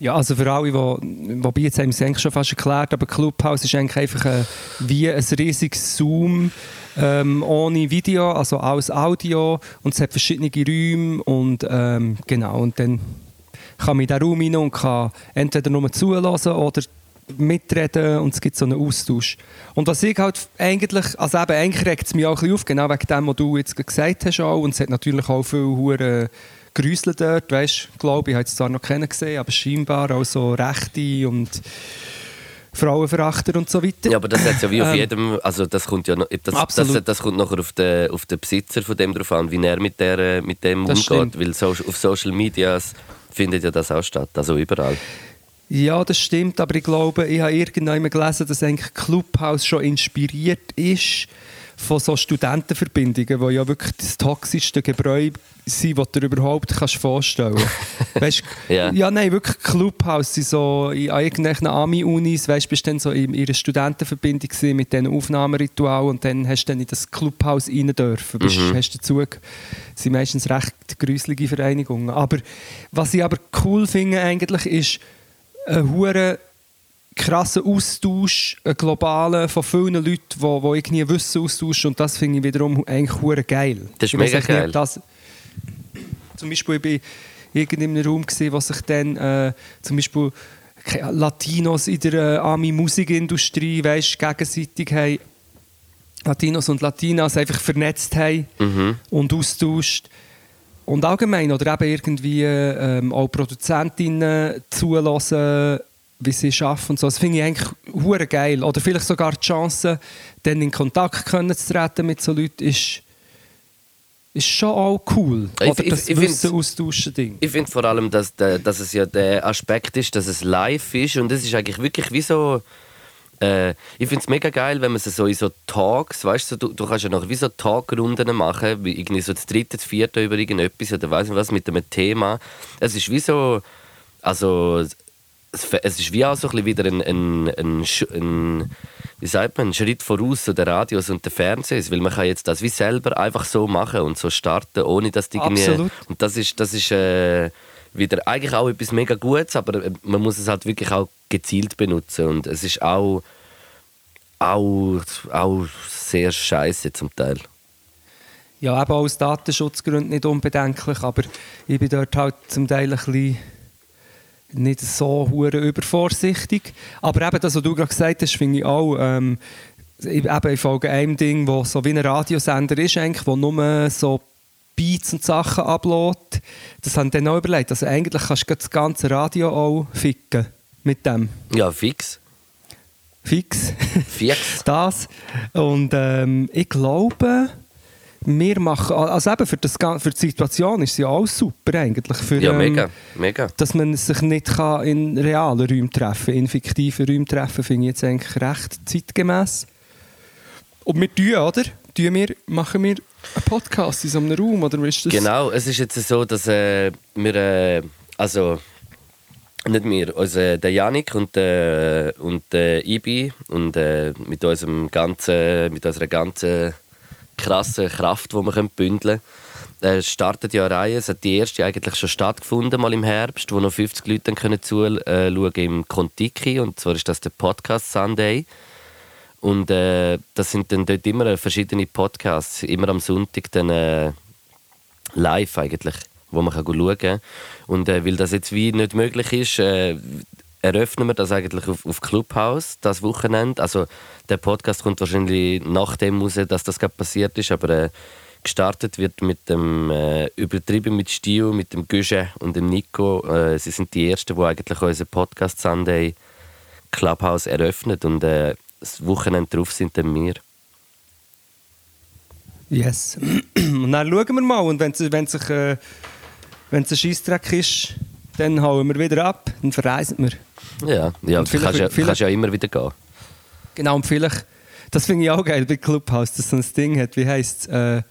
Ja, also für alle, wo, wobei jetzt haben wir es eigentlich schon fast erklärt, aber Clubhouse ist eigentlich einfach ein, wie ein riesiges Zoom ähm, ohne Video, also alles Audio und es hat verschiedene Räume und ähm, genau und dann kann man in diesen Raum rein und kann entweder nur zulassen oder mitreden und es gibt so einen Austausch. Und was ich halt eigentlich, also eben, eigentlich regt es mich auch ein bisschen auf, genau wegen dem, was du jetzt gesagt hast auch. Und es hat natürlich auch viele Hure Grüsel dort, weißt glaube ich, habe es zwar noch keinen gesehen, aber scheinbar auch so Rechte und Frauenverachter und so weiter. Ja, aber das hat ja wie auf Ähm, jedem, also das kommt ja noch, das, Absolut. das, das kommt nachher auf den, auf den Besitzer von dem drauf an, wie er mit, der, mit dem Das umgeht, stimmt. weil so, auf Social Media findet ja das auch statt, also überall. Ja, das stimmt, aber ich glaube, ich habe irgendwann gelesen, dass eigentlich Clubhouse schon inspiriert ist von so Studentenverbindungen, die ja wirklich das toxischste Gebräu sind, das du dir überhaupt kannst vorstellen kannst. Ja. ja, nein, wirklich Clubhouse sind so in irgendwelchen Ami-Unis, weißt, bist dann so in ihrer Studentenverbindung mit diesen Aufnahmeritual und dann hast du dann in das Clubhouse rein dürfen. Bist, hast dazu, das sind meistens recht gruselige Vereinigungen. Aber was ich aber cool finde eigentlich ist, ein hure krasser Austausch, ein globaler von vielen Leuten, die, die irgendwie Wissen austauschen und das finde ich wiederum eigentlich geil. Das ist Ich mega echt nicht, geil. Das, zum Beispiel ich bin irgend in einem Raum gesehen, wo sich dann äh, zum Beispiel Latinos in der äh, Ami-Musikindustrie, weißt, gegenseitig haben Latinos und Latinas einfach vernetzt haben Mhm. und austauscht. Und allgemein, oder eben irgendwie ähm, auch Produzentinnen zulassen, wie sie arbeiten und so. Das finde ich eigentlich hure geil. Oder vielleicht sogar die Chance, dann in Kontakt können zu treten mit so Leuten, ist, ist schon auch cool. Oder ich- das ich Wissen austauschen Ding. Ich finde vor allem, dass, dass es ja der Aspekt ist, dass es live ist und es ist eigentlich wirklich wie so. Äh, ich finde es mega geil, wenn man es so in so Talks, weißt du, du, du kannst ja noch wie so Talkrunden machen, wie irgendwie so das dritte, das vierte über irgendetwas oder weiß nicht was mit einem Thema. Es ist wie so, also es, es ist wie auch so ein wieder ein, ein, ein, ein wie sagt man, ein Schritt voraus zu den Radios und den Fernsehs, weil man kann jetzt das wie selber einfach so machen und so starten, ohne dass die irgendwie Absolut. und das ist, das ist äh, wieder eigentlich auch etwas mega Gutes, aber äh, man muss es halt wirklich auch gezielt benutzen. Und es ist auch, auch, auch sehr scheiße zum Teil. Ja, eben aus Datenschutzgründen nicht unbedenklich, aber ich bin dort halt zum Teil ein bisschen nicht so hure übervorsichtig. Aber eben das, was du gerade gesagt hast, finde ich auch, ähm, ich, eben, ich folge einem Ding, wo so wie ein Radiosender ist, eigentlich, wo nur so Beats und Sachen uploadet. Das haben dann auch überlegt. Also eigentlich kannst du das ganze Radio auch ficken mit dem. Ja, fix. Fix. Fix. das. Und ähm, ich glaube, wir machen, also eben für, das, für die Situation ist es ja auch super eigentlich. Für, Ja, ähm, mega. mega. Dass man sich nicht kann in realen Räumen treffen in fiktiven Räumen treffen, finde ich jetzt eigentlich recht zeitgemäß. Und wir tun, oder? Tun wir, machen wir einen Podcast in so einem Raum, oder ist das? Genau, es ist jetzt so, dass äh, wir, äh, also nicht wir, also, äh, der Janik und, äh, und der Ibi und äh, mit, unserem ganzen, mit unserer ganzen krassen Kraft, die können bündeln können, äh, startet ja eine Reihe. Es hat die erste eigentlich schon stattgefunden, mal im Herbst, wo noch 50 Leute dann können zuschauen im Kontiki. Und zwar ist das der Podcast Sunday. Und äh, das sind dann dort immer verschiedene Podcasts, immer am Sonntag dann äh, live eigentlich, wo man kann schauen kann. Und äh, weil das jetzt wie nicht möglich ist, äh, eröffnen wir das eigentlich auf, auf Clubhouse das Wochenende. Also der Podcast kommt wahrscheinlich nach dem raus, dass das gerade passiert ist, aber äh, gestartet wird mit dem äh, übertrieben mit Stil, mit dem Güsche und dem Nico. Äh, sie sind die ersten, die eigentlich unseren Podcast Sunday Clubhouse eröffnet und äh, das Wochenende drauf sind dann wir. Yes. Und dann schauen wir mal. Und wenn es wenn sich, äh, ein Scheissdreck ist, dann hauen wir wieder ab, dann verreisen wir. Ja, ja Und du vielleicht- kannst ja, kannst ja immer wieder gehen. Genau, und vielleicht, das finde ich auch geil bei Clubhouse, dass so ein Ding hat, wie heisst es, äh,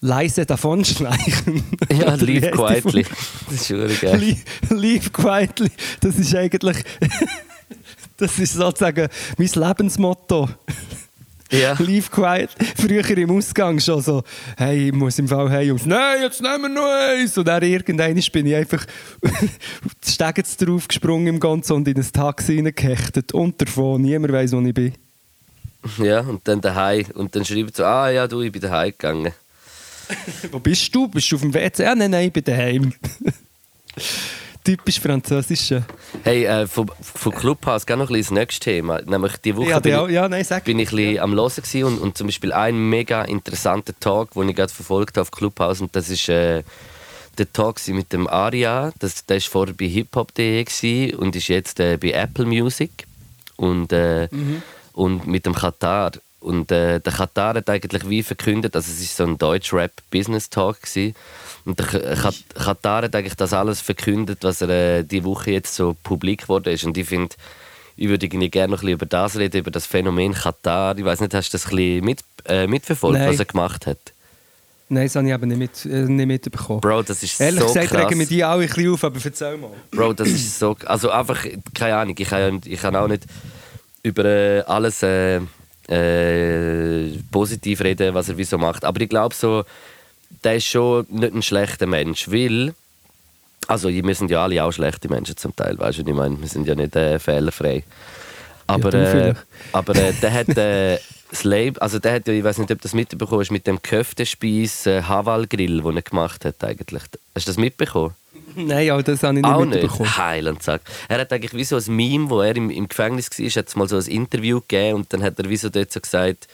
leise davonschleichen. Ja, leave quietly. Das ist wirklich geil. Leave, leave quietly. Das ist eigentlich, das ist sozusagen mein Lebensmotto. Ja. Leave quiet. Früher im Ausgang schon so, hey, ich muss im Fall hey Jungs, nein, jetzt nehmen wir noch eins. Und dann irgendwann bin ich einfach die Stege drauf gesprungen im Ganzen und in ein Taxi reingehechtet. Und davon, niemand weiß, wo ich bin. ja, und dann daheim. Und dann schreibt so, ah ja, du, ich bin daheim gegangen. Wo bist du? Bist du auf dem WC? Ah, nein, nein, ich bin daheim. Typisch Französische. Hey, äh, von, von Clubhouse gerne noch ein bisschen das nächste Thema. Nämlich die Woche Ja, bin, die ich, auch- ja, nein, bin ich ein bisschen am Hören und, und zum Beispiel ein mega interessanter Talk, den ich gerade verfolgt habe auf Clubhouse und das ist äh, der Talk mit dem Aria. Das, der war vorher bei hiphop.de und ist jetzt äh, bei Apple Music und, äh, und mit dem Katar. Und äh, der Katar hat eigentlich wie verkündet, also es ist so ein Deutsch-Rap-Business-Talk gewesen. Und der Katar hat eigentlich das alles verkündet, was er äh, die Woche jetzt so publik geworden ist. Und ich finde, ich würde gerne noch ein bisschen über das reden, über das Phänomen Katar. Ich weiß nicht, hast du das ein bisschen mit, äh, mitverfolgt, Nein. was er gemacht hat? Nein, das habe ich eben nicht, mit, äh, nicht mitbekommen. Bro, das ist Ehrlich so gesagt krass. regen wir die alle ein bisschen auf, aber erzähl mal. Bro, das ist so. Also einfach, keine Ahnung, ich kann, ich kann auch nicht über äh, alles äh, äh, positiv reden, was er wieso macht. Aber ich glaube so, der ist schon nicht ein schlechter Mensch, weil. Also, wir sind ja alle auch schlechte Menschen zum Teil, weißt du, ich meine, wir sind ja nicht äh, fehlerfrei. Aber, du äh, aber äh, der hat äh, das Label, also der hat ja, ich weiß nicht, ob du das mitbekommen hast, mit dem Köftespieß äh, Haval Grill, den er gemacht hat eigentlich. Hast du das mitbekommen? Nein, aber das habe ich nicht Auch mitbekommen. nicht. Heil und zack. Er hat eigentlich wie so ein Meme, wo er im, im Gefängnis war, hat mal so ein Interview gegeben und dann hat er wie so dort so gesagt,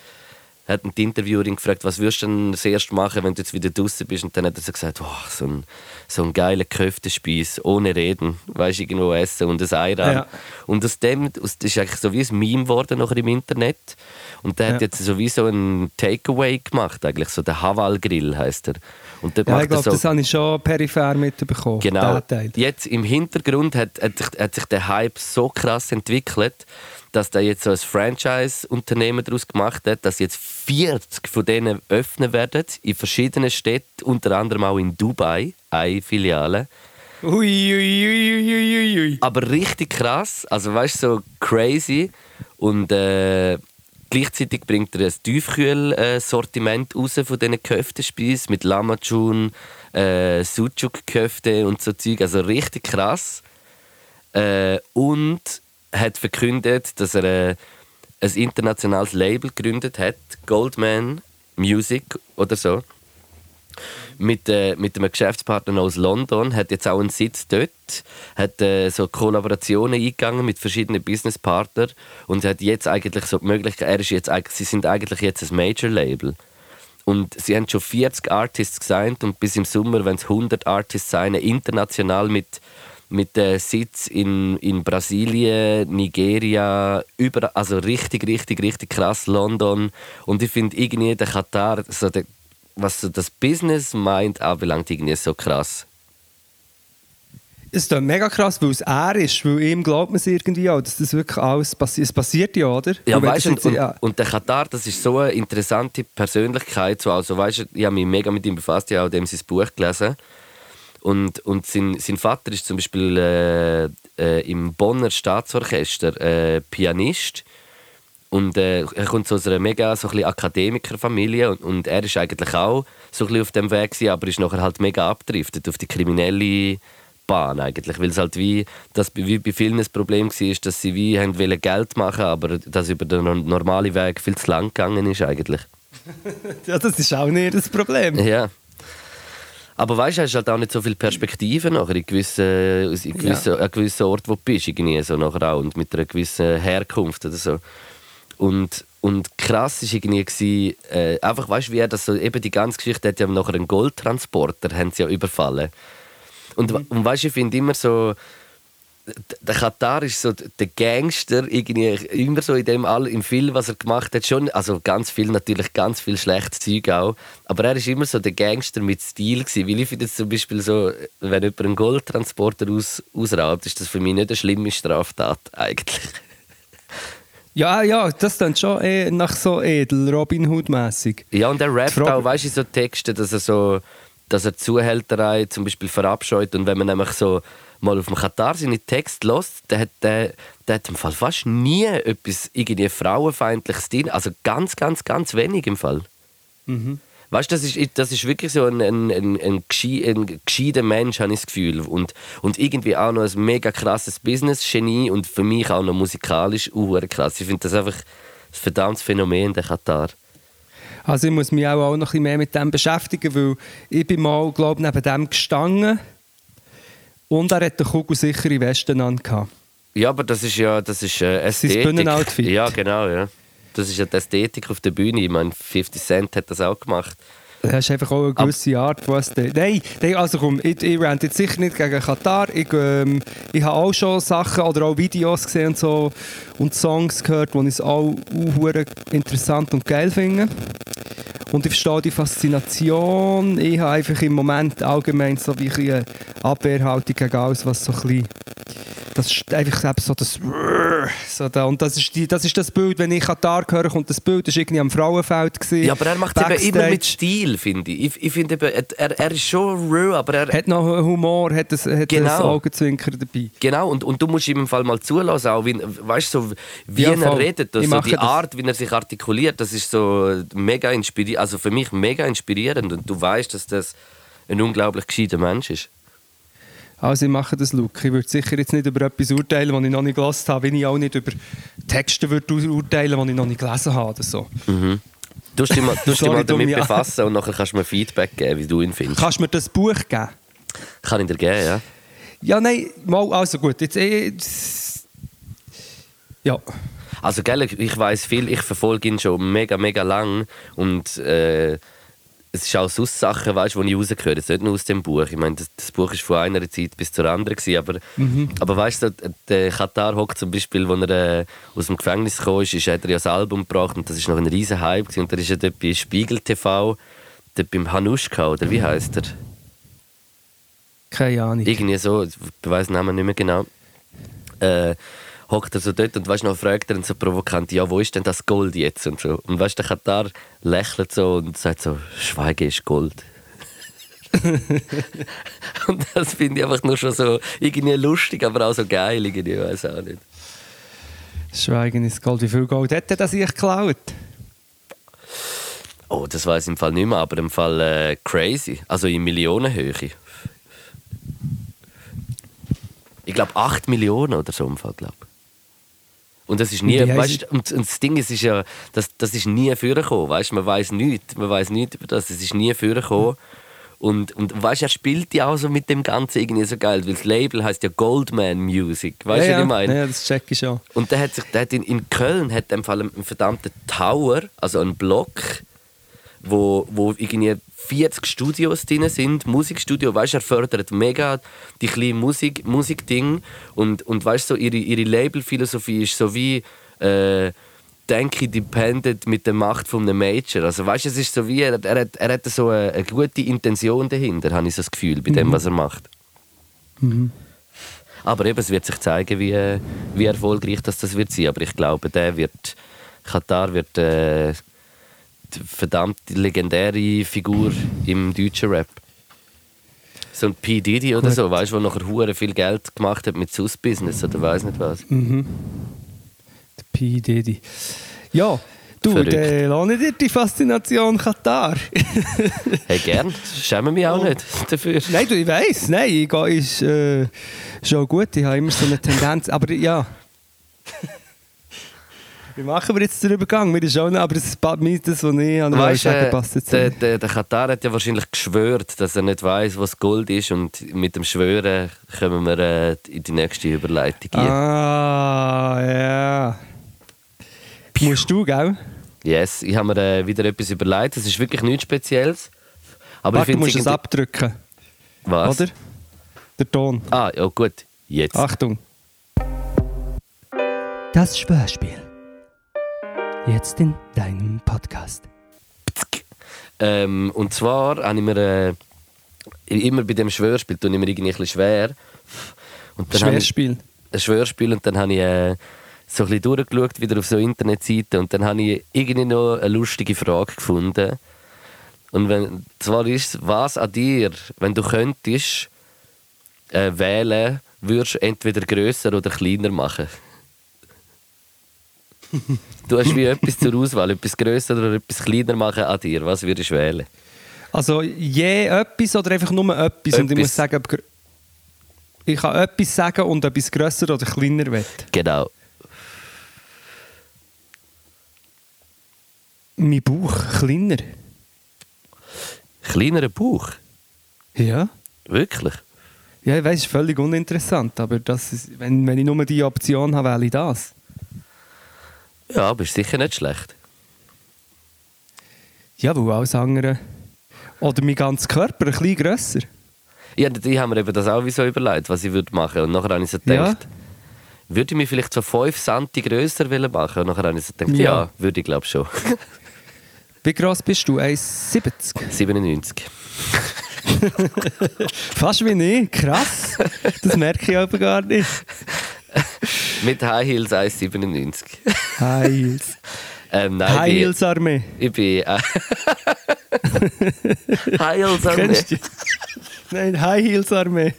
hat die Interviewerin gefragt, was würdest du denn das erste machen, wenn du jetzt wieder draußen bist? Und dann hat er so gesagt, oh, so ein, so ein geiler Köftespieß, ohne Reden, weißt du, irgendwo essen und ein Eiran. Ja. Und aus dem, das ist eigentlich so wie ein Meme geworden nachher im Internet. Und der hat Ja. jetzt so wie so ein Takeaway gemacht, eigentlich so der Haval Grill heißt er. Und Ja, macht ich glaube, so das habe ich schon peripher mitbekommen. Genau. Jetzt im Hintergrund hat, hat, sich, hat sich der Hype so krass entwickelt, dass da jetzt so ein Franchise-Unternehmen daraus gemacht hat, dass jetzt 40 von denen öffnen werden in verschiedenen Städten, unter anderem auch in Dubai, eine Filiale. Ui, ui, ui, ui. Aber richtig krass, also weißt du, so crazy. Und äh, gleichzeitig bringt er ein Tiefkühl-Sortiment raus von diesen Köftespießen mit Lamachun, äh, Sucuk-Köfte und so Zeug. Also richtig krass. Äh, und hat verkündet, dass er äh, ein internationales Label gegründet hat, Goldman Music oder so mit, äh, mit einem Geschäftspartner aus London, hat jetzt auch einen Sitz dort, hat äh, so Kollaborationen eingegangen mit verschiedenen Businesspartnern und hat jetzt eigentlich so die Möglichkeit, er ist jetzt, sie sind eigentlich jetzt ein Major-Label. Und sie haben schon 40 Artists gesigned und bis im Sommer, wenn es 100 Artists sein, international mit, mit äh, Sitz in, in Brasilien, Nigeria, überall, also richtig, richtig, richtig krass, London. Und ich finde irgendwie der Katar, so der, was so das Business meint, anbelangt, irgendwie so krass. Es ist mega krass, weil es er ist, weil ihm glaubt man es irgendwie auch, dass das wirklich alles passiert. Es passiert ja, oder? Ja, Und weißt und, ja. und, der Katar, das ist so eine interessante Persönlichkeit. So, also, weißt du, ich habe mich mega mit ihm befasst, ich habe auch dem sein Buch gelesen. Und, und sein, sein Vater ist zum Beispiel äh, äh, im Bonner Staatsorchester äh, Pianist. Und äh, er kommt so aus einer mega so ein Akademikerfamilie und, und er ist eigentlich auch so ein auf dem Weg gewesen, aber ist nachher halt mega abgedriftet auf die kriminelle Bahn eigentlich, weil es halt wie, das wie bei vielen das Problem war, dass sie wie haben wollen Geld machen, aber das über den no- normalen Weg viel zu lang gegangen ist eigentlich. ja, das ist auch nicht das Problem. Ja. Aber weißt du, hast halt auch nicht so viele Perspektiven nachher in gewissen, in gewissen, an gewissen Ort, wo du bist, irgendwie so nachher auch, und mit einer gewissen Herkunft oder so. Und, und krass war irgendwie, gewesen, äh, einfach, weißt du, wie er das so, eben die ganze Geschichte hat ja nachher einen Goldtransporter, haben sie ja überfallen. Und, und weißt du, ich finde immer so, der Katar ist so der Gangster irgendwie immer so in dem all in viel was er gemacht hat schon also ganz viel natürlich ganz viel schlechtes Zeug auch aber er ist immer so der Gangster mit Stil gewesen. weil ich finde zum Beispiel so wenn jemand einen Goldtransporter aus, ausraubt ist das für mich nicht eine schlimme Straftat eigentlich Ja, ja, das dann schon eh nach so edel, Robin Hood-mässig. ja und er rappt auch weißt du so Texte dass er so dass er Zuhälterei zum Beispiel verabscheut und wenn man nämlich so mal auf dem Katar seine Texte lässt, der hat, der, der hat im Fall fast nie etwas irgendwie frauenfeindliches drin. Also ganz, ganz, ganz wenig im Fall. Weißt du, das ist, das ist wirklich so ein, ein, ein, ein, ein gescheiter Mensch, habe ich das Gefühl. Und, und irgendwie auch noch ein mega krasses Business-Genie und für mich auch noch musikalisch uh, krass. Ich finde das einfach ein verdammtes Phänomen, der Katar. Also ich muss mich auch, auch noch ein bisschen mehr mit dem beschäftigen, weil ich bin mal, glaube neben dem gestanden Und er hat eine kugelsichere Weste angehabt. Ja, aber das ist ja das ist, äh, Ästhetik. Bühnenoutfit. Ja, genau, ja. Das ist ja die Ästhetik auf der Bühne. Ich meine, 50 Cent hat das auch gemacht. Das ist einfach auch eine gewisse Art, was der. Nein, nein, also komm, ich, ich rente jetzt sicher nicht gegen Katar. Ich, ähm, ich habe auch schon Sachen oder auch Videos gesehen und so und Songs gehört, die ich auch interessant und geil finde. Und ich verstehe die Faszination. Ich habe einfach im Moment allgemein so wie eine Abwehrhaltung gegen alles, was so ein bisschen das ist einfach so das so da, und das ist, die, das ist das Bild, wenn ich Katar höre, kommt das Bild, das war irgendwie am Frauenfeld. Gewesen, Ja, aber er macht es immer mit Stil, finde ich. Ich, ich finde er, er ist schon raw, aber er... Hat noch Humor, hat ein, hat Genau. ein Augenzwinker dabei. Genau, und, und du musst ihm im Fall mal zulassen, auch wie, weißt, so, wie Ja, er redet, also mache die das. Art, wie er sich artikuliert, das ist so mega inspirierend, also für mich mega inspirierend und du weißt, dass das ein unglaublich gescheiter Mensch ist. Also ich mache das, Luke. Ich würde sicher jetzt nicht über etwas urteilen, was ich noch nicht gelesen habe, wie ich auch nicht über Texte würde urteilen die ich noch nicht gelesen habe. Oder so. Du musst dich mal, dich mal damit befassen und nachher kannst du mir Feedback geben, wie du ihn findest. Kannst du mir das Buch geben? Kann ich dir geben, ja? Ja, nein, mal, also gut. Jetzt, eh, ja. Also, gell, ich weiß viel, ich verfolge ihn schon mega, mega lang und äh, es ist auch sonst Sachen, weißt, die ich rausgehört habe, nicht nur aus dem Buch. Ich meine, das, das Buch ist von einer Zeit bis zur anderen, gewesen, aber, aber weißt du, der Katar hockt zum Beispiel, als er äh, aus dem Gefängnis gekommen ist, ist, hat er ja das Album gebracht und das ist noch ein riesen Hype gewesen. und er ist ja dort bei Spiegel TV, dort beim Hanuschka, oder wie heißt er? Keine Ahnung. Irgendwie so, ich weiß den Namen nicht mehr genau. Äh, hockt er so dort und weißt noch, fragt er ihn so provokant, ja, wo ist denn das Gold jetzt und so. Und weißt der Katar lächelt so und sagt so, Schweigen ist Gold. und das finde ich einfach nur schon so irgendwie lustig, aber auch so geil, irgendwie, ich weiß auch nicht. Schweigen ist Gold. Wie viel Gold hat er das ich geklaut? Oh, das weiß ich im Fall nicht mehr, aber im Fall äh, crazy, also in Millionenhöhe. Ich glaube 8 Millionen oder so im Fall, glaube Und das ist nie, Und weißt, und, und das Ding ist, ist ja, das, das ist nie vorgekommen, weißt, man weiß nichts, man weiß nichts über das, es ist nie vorgekommen. Und, und weißt, er spielt ja auch so mit dem Ganzen irgendwie so geil, weil das Label heißt ja Goldman Music, weißt du, ja, was ich meine? Ja, das check ich schon. Und der hat sich, der hat in, in Köln hat im Fall einen verdammten Tower, also einen Block, wo, wo irgendwie 40 Studios drin sind, Musikstudio, weißt, er fördert mega die kleinen Musik, Musikding und, und weißt so ihre, ihre Labelphilosophie ist so wie äh, Denk independent mit der Macht von einem Major. Also weißt, es ist so wie er, er, hat, er hat so eine, eine gute Intention dahinter, habe ich so das Gefühl bei dem, was er macht. Aber eben, es wird sich zeigen, wie, wie erfolgreich das, das wird sein. Aber ich glaube, der wird, Katar wird äh, verdammt legendäre Figur im deutschen Rap. So ein P. Diddy oder Gut. so, weißt du, der nachher hure viel Geld gemacht hat mit Sus-Business oder weiß nicht was. Der P. Diddy. Ja, du, Verrückt. dann lohne dir die Faszination Katar. Hey, gern. Schämen mich auch nicht dafür. nein, du, ich weiss, nein, ich gehe, ist äh, schon gut. Ich habe immer so eine Tendenz, aber ja. Wie machen wir jetzt den Übergang? Mir ist auch noch, aber das, das, was ich an Weißt, sagen, äh, passt jetzt der, der, der Katar hat ja wahrscheinlich geschwört, dass er nicht weiß, was Gold ist. Und mit dem Schwören kommen wir äh, in die nächste Überleitung. hier. Ah, ja. Musst du, gell? Yes, ich habe mir äh, wieder etwas überlegt. Es ist wirklich nichts Spezielles. Aber Warte, ich musst es abdrücken, Was? oder? Der Ton. Ah, ja gut. Jetzt. Achtung. Das Schwörspiel. Jetzt in deinem Podcast. Ähm, und zwar habe ich mir äh, immer bei dem Schwörspiel tue ich mir irgendwie ein bisschen schwer. Und dann habe ich- Schwerspiel. ein Schwörspiel und dann habe ich äh, so ein bisschen durchgeschaut, wieder auf so Internetseiten und dann habe ich irgendwie noch eine lustige Frage gefunden. Und wenn, zwar ist was an dir, wenn du könntest äh, wählen, würdest du entweder grösser oder kleiner machen? Du hast wie etwas zur Auswahl, etwas grösser oder etwas kleiner machen an dir. Was würdest du wählen? Also je etwas oder einfach nur etwas? Und ich Etwas. muss sagen, ob ich kann etwas sagen und etwas grösser oder kleiner will. Genau. Mein Bauch kleiner. Kleinerer Bauch? Ja. Wirklich? Ja, ich weiß, es ist völlig uninteressant, aber das ist, wenn, wenn ich nur die Option habe, wähle ich das. Ja, aber ist sicher nicht schlecht. Ja, weil alles andere... Oder mein ganzer Körper ein bisschen grösser. Ja, ich habe mir eben das auch so überlegt, was ich würde machen. Und nachher habe ich so gedacht, Ja. würde ich mich vielleicht so 5 cm grösser wollen machen? Und nachher habe ich so gedacht, ja, Ja. würde ich glaube schon. Wie gross bist du? 1,70? 97. Fast wie ich. Krass. Das merke ich aber gar nicht. Mit High Heels 1,97. High Heels. Ähm, nein, High Heels Armee. Ich bin. Äh, High Heels Armee. Kennst du? die? Nein, High Heels Armee.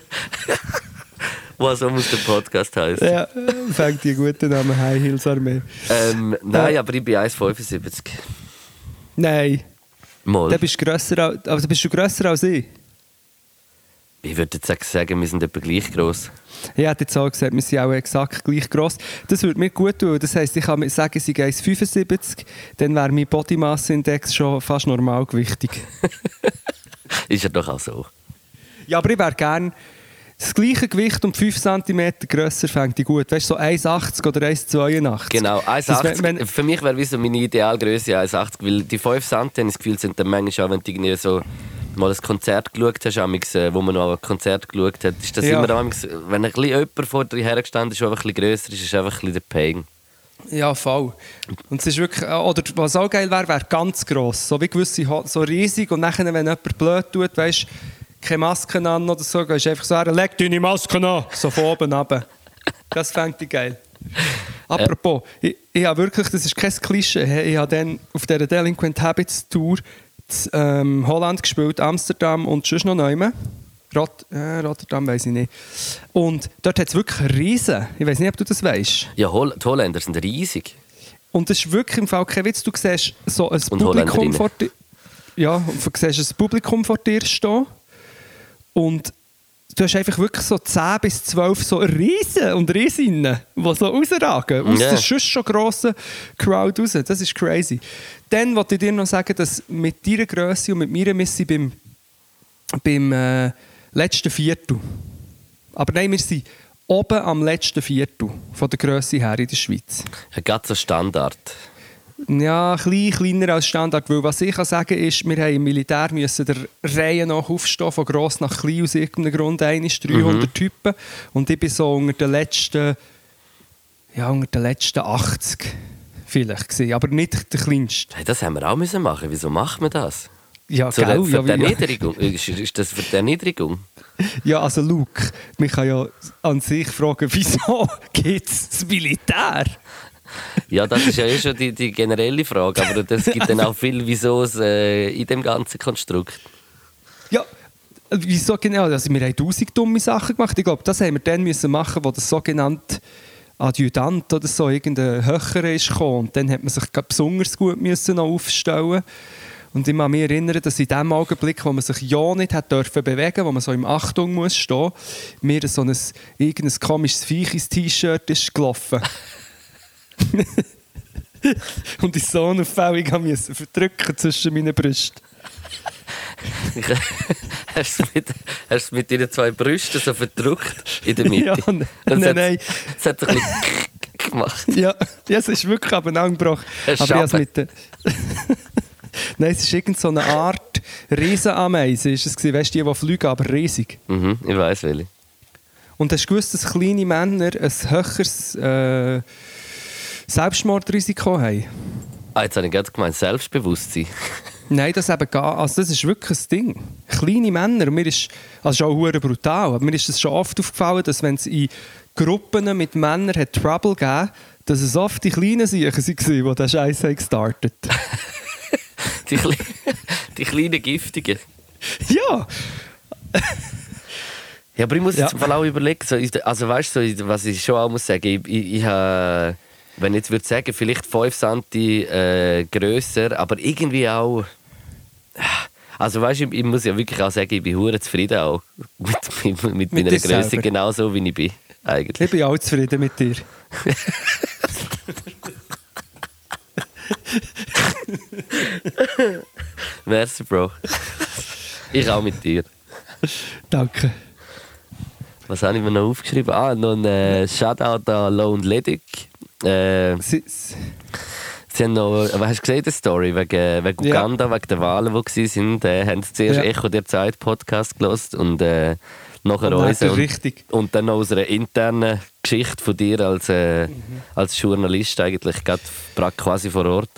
Was so muss der Podcast heißen. Ja, fängt die guten Namen High Heels Armee. Ähm, nein, Ja. aber ich bin 1,75. Nein, Mal. dann bist du grösser, als- also bist du grösser als ich. Ich würde jetzt sagen, wir sind etwa gleich gross. Ich hätte jetzt auch gesagt, wir sind auch exakt gleich gross. Das würde mir gut tun. Das heisst, ich kann mir sagen, ich sei 1,75, dann wäre mein Body Mass Index schon fast normalgewichtig. Ist ja doch auch so. Ja, aber ich wäre gerne das gleiche Gewicht und 5 cm grösser fände ich gut. Weißt du, so 1,80 oder 1,82. Genau, Das 1,80. wenn- wenn- Für mich wäre so meine Idealgröße 1,80, weil die 5 cm, das Gefühl, sind dann manchmal auch, wenn du irgendwie so mal ein Konzert geschaut hast, äh, wo man noch ein Konzert geschaut hat, ist das Ja. immer amigs, wenn ein bisschen jemand vor dir hergestanden ist, der einfach ein bisschen grösser ist, ist einfach ein bisschen der Pain. Ja, voll. Und es ist wirklich, äh, oder was auch geil wäre, wäre ganz gross. So wie gewisse, so riesig und nachher, wenn jemand blöd tut, weißt keine Masken an oder so, gehst du einfach so her, leg deine Masken an, so von oben runter. Das fände ich geil. Apropos, ich, ich habe wirklich, das ist kein Klischee, he- ich habe dann auf dieser Delinquent Habits Tour ähm, Holland gespielt, Amsterdam und sonst noch neu. Rot äh, Rotterdam weiß ich nicht. Und dort hat es wirklich Riesen. Ich weiß nicht, ob du das weißt. Ja, Hol die Holländer sind riesig. Und das ist wirklich im Fall kein Witz. Du siehst so ein Und Publikum vor dir. Ja, und du siehst ein Publikum vor dir stehen. Und du hast einfach wirklich so 10 bis 12 so Riesen und Riesinnen, die so rausragen. Aus Ja. der sonst schon grossen Crowd raus. Das ist crazy. Dann wollte ich dir noch sagen, dass mit deiner Größe und mit meiner wir sind beim, beim äh, letzten Viertel. Aber nein, wir sind oben am letzten Viertel von der Größe her in der Schweiz. Ja, Ganz Standard. Ja, klein, kleiner als Standard. Weil was ich kann sagen ist, wir haben im Militär müssen der Reihe nach aufstehen, von gross nach klein, aus irgendeinem Grund. Einer ist 300 Typen. Und ich bin so unter den letzten, ja, unter den letzten 80 vielleicht gewesen, aber nicht der kleinste. Hey, das haben wir auch müssen machen. Wieso macht man das? Ja, Zur gell? für Ja, die Erniedrigung. Ist, ist das für die Erniedrigung? ja, also Luke, man kann ja an sich fragen, wieso gibt es das Militär? Ja, das ist ja eh schon die, die generelle Frage, aber es gibt dann auch viel Wiesos äh, in dem ganzen Konstrukt. Ja, wieso genau? Also wir haben tausend dumme Sachen gemacht. Ich glaube, das haben wir dann müssen machen, wo das sogenannte Adjutant oder so irgendein Höcher ist gekommen. Und dann hat man sich besonders gut müssen noch aufstellen und ich kann mich erinnern, dass in dem Augenblick, wo man sich ja nicht hat dürfen bewegen, wo man so im Achtung muss stehen, mir so ein irgendein komisches Viech ins T-Shirt ist gelaufen. und ich so unauffällig haben müssen verdrücken zwischen meinen Brüsten. hast du es mit, hast mit deinen zwei Brüsten so verdrückt in der Mitte? Ja, nein, nein, hat- nein. Es hat ein bisschen gemacht. Ja, ja, es ist wirklich abeinandergebrochen. Ein Aber ich mit der Nein, es ist irgend so eine Art Riesenameise. Ist es gewesen. weißt du, die, die fliegen, aber riesig. Mhm, ich weiß welche. Und hast du gewusst, dass kleine Männer ein höheres äh, Selbstmordrisiko haben? Ah, jetzt habe ich gerade gemeint, Selbstbewusstsein. Nein, das eben gar, also das ist wirklich ein Ding. Kleine Männer, mir ist, also schon hure brutal, aber mir ist es schon oft aufgefallen, dass wenn es in Gruppen mit Männern hat Trouble gegeben, dass es oft die kleinen Siechen waren, die den Scheiß haben gestartet. Die, Kle die kleinen Giftigen. ja, Ja, aber ich muss Ja. jetzt im Fall auch überlegen, also weißt du, was ich schon auch muss sagen, ich, ich, ich habe, wenn ich jetzt würde sagen, vielleicht 5 cm äh, grösser, aber irgendwie auch, also weißt du, ich, ich muss ja wirklich auch sagen, ich bin hure zufrieden auch mit, mit, mit, Mit meiner Größe, selber. genauso wie ich bin, eigentlich. ich bin auch zufrieden mit dir. Merci, Bro. ich auch mit dir. Danke. Was habe ich mir noch aufgeschrieben? Ah, noch ein äh, Shoutout an Lone Ledig. Äh, Sie, sie, sie haben noch, aber hast du gesehen, die Story wegen, wegen Ja. Uganda, wegen der Wahlen, die waren? Äh, haben sie zuerst Ja. Echo der Zeit Podcast gelost und äh, nachher Und dann unseren. der Und, und dann noch unsere interne Geschichte von dir als, äh, Mhm. als Journalist, eigentlich gerade quasi vor Ort.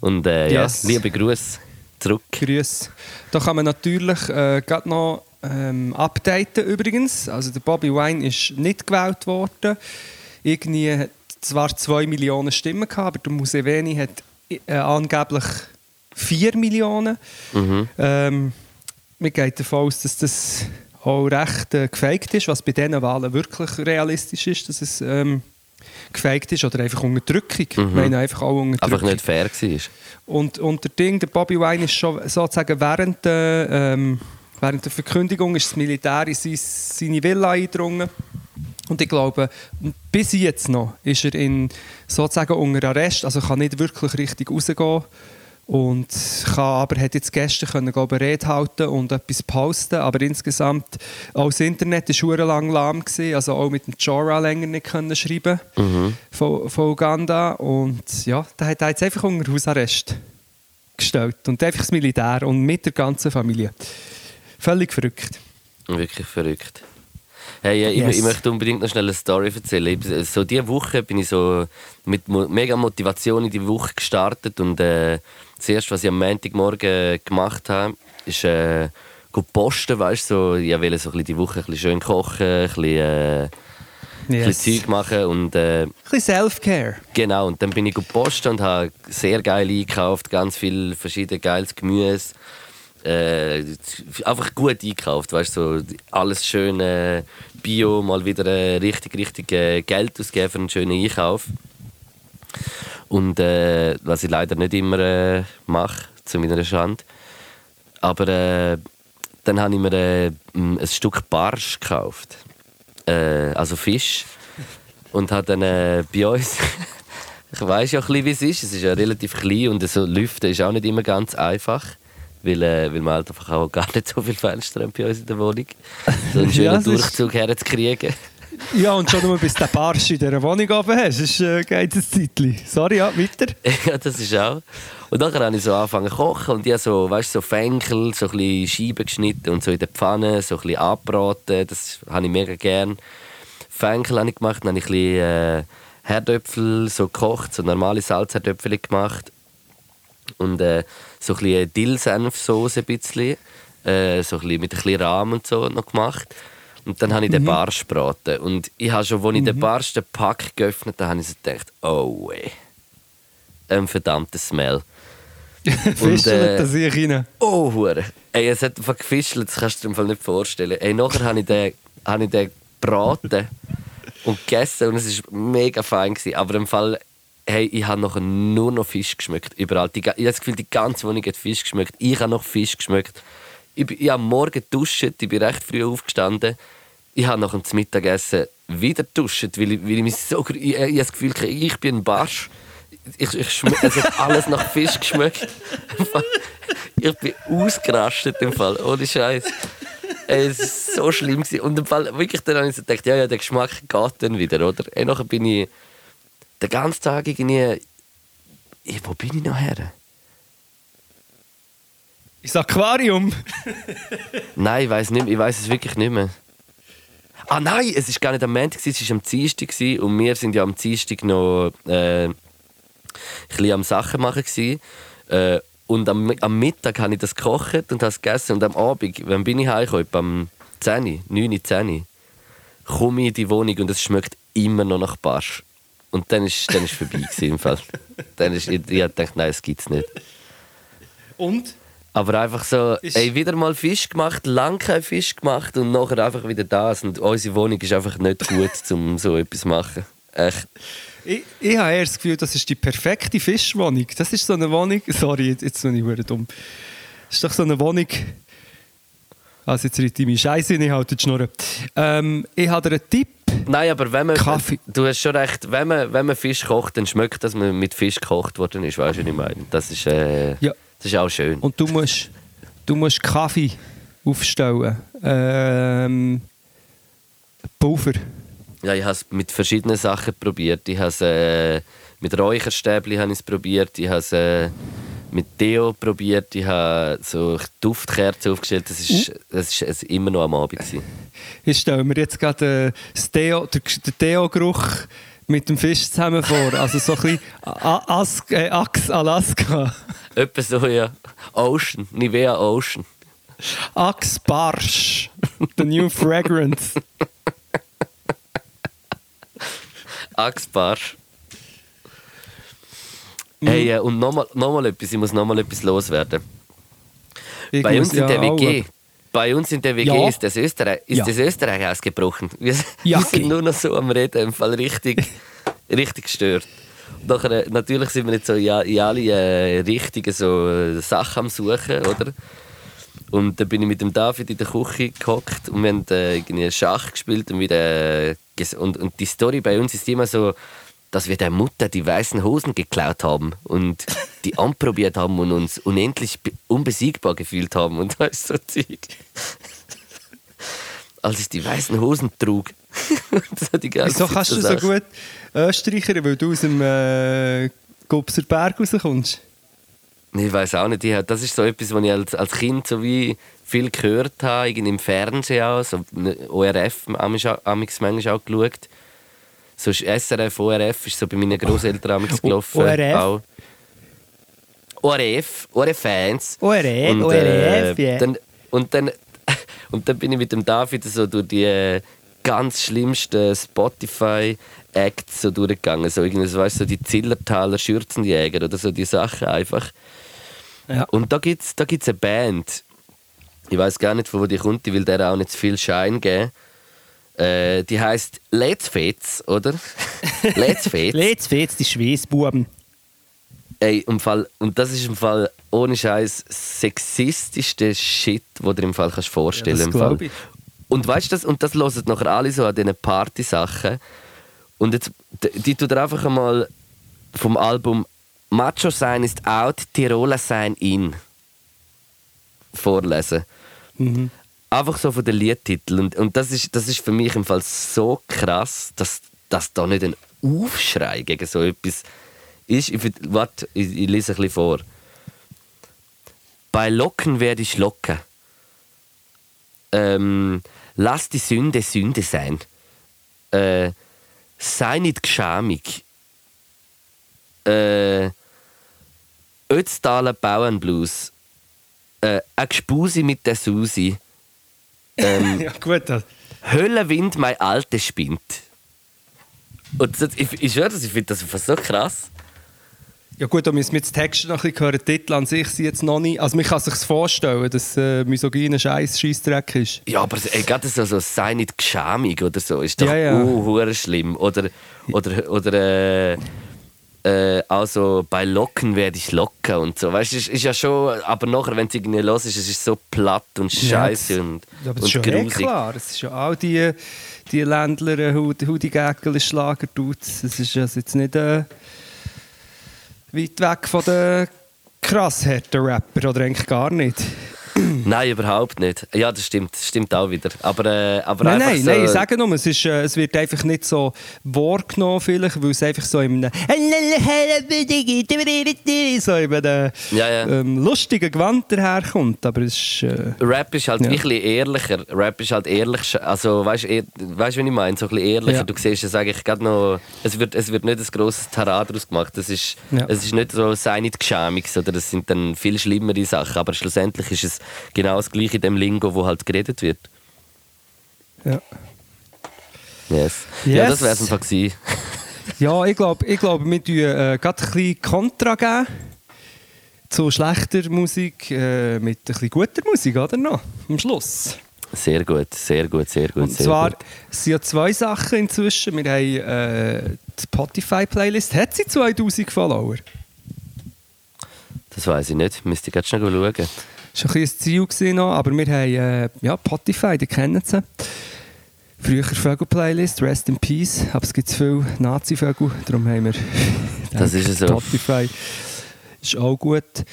Und äh, Yes. ja, liebe Grüße zurück. Grüß. Da kann man natürlich äh, gerade noch ähm, updaten übrigens. Also der Bobby Wine ist nicht gewählt worden. Irgendwie hat zwar 2 Millionen Stimmen gehabt, aber der Museveni hat äh, angeblich 4 Millionen. Mhm. Ähm, wir gehen davon aus, dass das auch recht äh, gefaked ist, was bei diesen Wahlen wirklich realistisch ist, dass es ähm, gefaked ist oder einfach Unterdrückung. Ich meine einfach auch Unterdrückung. Mhm. Einfach nicht fair war. Und, und der Ding, der Bobby Wine ist schon sozusagen während der, ähm, während der Verkündigung ist das Militär in sein, seine Villa eingedrungen. Und ich glaube, bis jetzt noch ist er in, sozusagen unter Arrest, also kann nicht wirklich richtig rausgehen. Und kann, aber hat jetzt gestern können, glaube ich, Rede halten und etwas posten. Aber insgesamt, auch das Internet war schon lang lahm. Gewesen, also auch mit dem Jora länger nicht können schreiben von, von Uganda. Und ja, da hat er jetzt einfach unter Hausarrest gestellt. Und einfach das Militär und mit der ganzen Familie. Völlig verrückt. Wirklich verrückt. Hey, ich, Yes. ich möchte unbedingt noch schnell eine Story erzählen. Ich, so diese Woche bin ich so mit mega Motivation in die Woche gestartet und äh, das erste, was ich am Montagmorgen gemacht habe, ist äh, posten, weißt so, ich wollte so ein bisschen die Woche ein bisschen schön kochen, ein bisschen, äh, ein Yes. bisschen Zeug machen und äh, Ein bisschen Self-Care. Genau, und dann bin ich gepostet und habe sehr geil eingekauft, ganz viel verschiedene geiles Gemüse. Äh, einfach gut eingekauft, weißt so alles schön äh, Bio, mal wieder äh, richtig, richtig äh, Geld ausgeben für einen schönen Einkauf. Und äh, was ich leider nicht immer äh, mache, zu meiner Schande. Aber äh, dann habe ich mir äh, ein Stück Barsch gekauft. Äh, also Fisch. Und habe dann bei uns. ich weiß ja wie es ist. Es ist ja relativ klein und so lüften ist auch nicht immer ganz einfach. Weil, äh, weil man halt einfach auch gar nicht so viele Fenster haben bei uns in der Wohnung. So einen schönen Ja, Durchzug herzukriegen. Ja, und schon nur bis der Barsch in dieser Wohnung oben hast, ist, äh, geht ein Zeitchen. Sorry, ja, weiter. ja, das ist auch. Und dann habe ich so angefangen zu kochen und ich habe so, weißt, so Fenkel, so ein bisschen Scheiben geschnitten und so in der Pfanne, so ein bisschen angebraten. Das habe ich mega gern. Fenkel habe ich gemacht, dann habe ich ein bisschen äh, Herdöpfel so gekocht, so normale Salzherdöpfel gemacht. Und äh, so ein bisschen Dill-Senfsoße ein bisschen, äh, so ein bisschen mit ein bisschen Rahm und so noch gemacht. Und dann habe ich den Barsch gebraten. Und ich habe schon, als ich den Barsch, den Pack geöffnet habe, habe ich so gedacht, oh ey, ein verdammter Smell. Fischelt äh, das ich rein. Oh, Hure. Ey, es hat einfach gefischelt, das kannst du dir im Fall nicht vorstellen. Ey, nachher habe ich den, habe ich den gebraten und gegessen und es war mega fein. Gewesen. Aber im Fall, hey, ich habe nachher nur noch Fisch geschmeckt. Überall. Die, ich habe das Gefühl, die ganze Wohnung hat Fisch geschmeckt. Ich habe noch Fisch geschmeckt. Ich, ich habe am Morgen geduscht, ich bin recht früh aufgestanden. Ich habe nach dem Mittagessen wieder geduscht, weil ich, weil ich mich so... Ich, ich habe das Gefühl, ich bin ein Barsch. Ich, ich schme- es hat alles nach Fisch geschmeckt. Ich bin ausgerastet im Fall, ohne Scheiß. Es war so schlimm. Und im Fall, wirklich, dann habe ich so gedacht, ja, ja, der Geschmack geht dann wieder, oder? Und nachher bin ich den ganzen Tag irgendwie... Ich, wo bin ich noch her? Ins Aquarium. Nein, ich weiß nicht, ich weiß es wirklich nicht mehr. Ah nein, es ist gar nicht am Montag, es war am Dienstag und wir sind ja am Dienstag noch äh, ein bisschen am Sachen machen. Äh, und am, am Mittag habe ich das gekocht und habe es gegessen und am Abend, wenn bin ich heimgekommen, am 10, 9, 10, komme ich in die Wohnung und es schmeckt immer noch nach Barsch. Und dann ist dann ist vorbei gewesen, im Fall. Dann ist, ich, ich gedacht, nein, das gibt es nicht. Und? Aber einfach so, Ist- ey, wieder mal Fisch gemacht, lang kein Fisch gemacht und nachher einfach wieder das. Und unsere Wohnung ist einfach nicht gut, um so etwas zu machen. Echt. Ich, ich habe eher das Gefühl, das ist die perfekte Fischwohnung. Das ist so eine Wohnung. Sorry, jetzt, bin ich verdammt dumm. Das ist doch so eine Wohnung. Also jetzt reite ich meine Scheiße ich halte die Schnurren. Ähm, ich habe dir einen Tipp. Nein, aber wenn man. Kaffee. Du hast schon recht, wenn man, wenn man Fisch kocht, dann schmeckt, dass man mit Fisch gekocht worden ist. Weißt du, was ich meine? Das ist, äh, Ja. das ist auch schön. Und du musst, du musst Kaffee aufstellen. Ähm, Pulver. Ja, ich habe es mit verschiedenen Sachen probiert. Ich habe es äh, mit Räucherstäbli habe ich es probiert. Ich habe es äh, mit Deo probiert. Ich habe so Duftkerzen aufgestellt. Das ist, das ist es immer noch am Abend. Gewesen. Ich stelle mir jetzt gerade äh, Deo, den, den Deo-Geruch mit dem Fisch zusammen vor. Also so ein bisschen A- As äh, Axe Alaska. Etwa so, ja. Ocean, Nivea Ocean. Axe Barsch. The new fragrance. Axbarsch. Hey, äh, und nochmal noch mal etwas, ich muss nochmal etwas loswerden. Ich Bei uns in der WG, auch- bei uns in der WG Ja. ist, das Österreich, ist Ja. das Österreich ausgebrochen. Wir, Ja, wir sind okay. nur noch so am Reden, im Fall richtig, richtig gestört. Und nachher, äh, natürlich sind wir jetzt so in, alle äh, Richtungen so äh, Sachen am Suchen, oder? Und dann bin ich mit dem David in der Küche gehockt und wir haben äh, irgendwie Schach gespielt und, wieder, äh, und, und die Story bei uns ist immer so, dass wir der Mutter die weißen Hosen geklaut haben und die anprobiert haben und uns unendlich be- unbesiegbar gefühlt haben und da ist so Zeug. Als ich die weißen Hosen trug. das hat die ganze Wieso kannst du so gut Österreicher, weil du aus dem äh, Gubser Berg rauskommst? Ich weiß auch nicht. Ich, das ist so etwas, was ich als, als Kind so wie viel gehört habe, irgendwie im Fernsehen auch, so ne, ORF amigs manchmal auch geschaut. So ist SRF, ORF ist so bei meinen Großeltern amigs gelaufen. ORF? Auch. ORF, ORF-Fans. ORF, Und, ORF, äh, ja. dann, und, dann, und dann bin ich mit dem David so durch die äh, ganz schlimmsten Spotify-Acts so durchgegangen. So, irgendwie, so, weißt, du, so die Zillertaler Schürzenjäger oder so die Sachen einfach. Ja. Und da gibt es da gibt's eine Band. Ich weiß gar nicht, von wo die kommt, die will der auch nicht zu viel Schein geben. Äh, die heißt Let's Fets, oder? Let's Fets. Let's fetz die Schweißbuben. Ey, im Fall, und das ist im Fall ohne Scheiß sexistischste Shit, wo du dir im Fall kannst vorstellen Ja, im Fall. glaub ich. Und weißt du das? Und das hören nachher alle so an diesen Party-Sachen. Und jetzt, die tut er einfach einmal vom Album Macho sein ist out, Tiroler sein in vorlesen. Mhm. Einfach so von den Liedtiteln. Und, und das, ist, das ist für mich im Fall so krass, dass, dass da nicht ein Aufschrei gegen so etwas ist. Ich, warte, ich, ich lese ein bisschen vor. Bei Locken werde ich locker. Ähm, lass die Sünde Sünde sein. Äh, sei nicht geschamig. Äh, Ötztaler Bauernblues. Äh, ein Gspusi mit der Susi. Ähm, Ja, gut. Höllenwind, mein Alte spinnt. Und das, ich, ich schwöre ich finde das einfach so krass. Ja gut, da müssen wir jetzt Texte noch ein bisschen hören. Titel an sich sind jetzt noch nicht... Also man kann sich vorstellen, dass äh, Misogyne scheiß Scheissdreck ist. Ja, aber ey, gerade so, so «Sei nicht geschamig» oder so ist doch Ja, ja. uh, schlimm. Oder, oder, oder äh, äh, also «Bei Locken werde ich locker» und so. Weißt du, ist, ist ja schon... Aber nachher, wenn es irgendwie los ist, es ist so platt und scheiße Ja, und, Ja, aber das und ist schon grusig. klar. Es ist ja all die, die Ländler, Hudi-Gägel, Schlager-Dudes. Es ist also jetzt nicht äh, weit weg von den krass harten Rapper oder eigentlich gar nicht. Nein, überhaupt nicht. Ja, das stimmt, das stimmt auch wieder. Aber, äh, aber Nein, nein, so, nein, ich sage nur, es, ist, äh, es wird einfach nicht so wahrgenommen, vielleicht, weil es einfach so in einem, so in einem Ja, ja. ähm, lustigen Gewand daherkommt. Aber es ist. Äh, Rap ist halt Ja. ein bisschen ehrlicher. Rap ist halt ehrlich. Also, weißt du, weißt, wie ich meine? So ein bisschen ehrlicher. Ja. Du siehst es eigentlich gerade noch. Es wird, es wird nicht ein grosses Tarad daraus gemacht. Es ist, es ist nicht so, sei nicht geschämig, sondern es sind dann viel schlimmere Sachen. Aber schlussendlich ist es genau das gleiche in dem Lingo, wo halt geredet wird. ja. Yes. Ja, Yes. das wäre es einfach gewesen. Ja, ich glaube, ich glaub, wir tun äh, gerade ein bisschen Kontra geben zu schlechter Musik äh, mit ein bisschen guter Musik, oder noch? Am Schluss. Sehr gut, sehr gut, sehr gut. Und sehr zwar gut. sind ja zwei Sachen inzwischen. Wir haben äh, die Spotify-Playlist. Hat sie 2000 Follower? Das weiß ich nicht. Müsste ich gerade schnell schauen. Das war ein ein Ziel gewesen noch, aber wir haben äh, ja, Spotify, die kennen sie. Früher Vögel-Playlist, Rest in Peace, aber es gibt viele Nazi-Vögel, darum haben wir Das ist so. Spotify. Ist auch gut.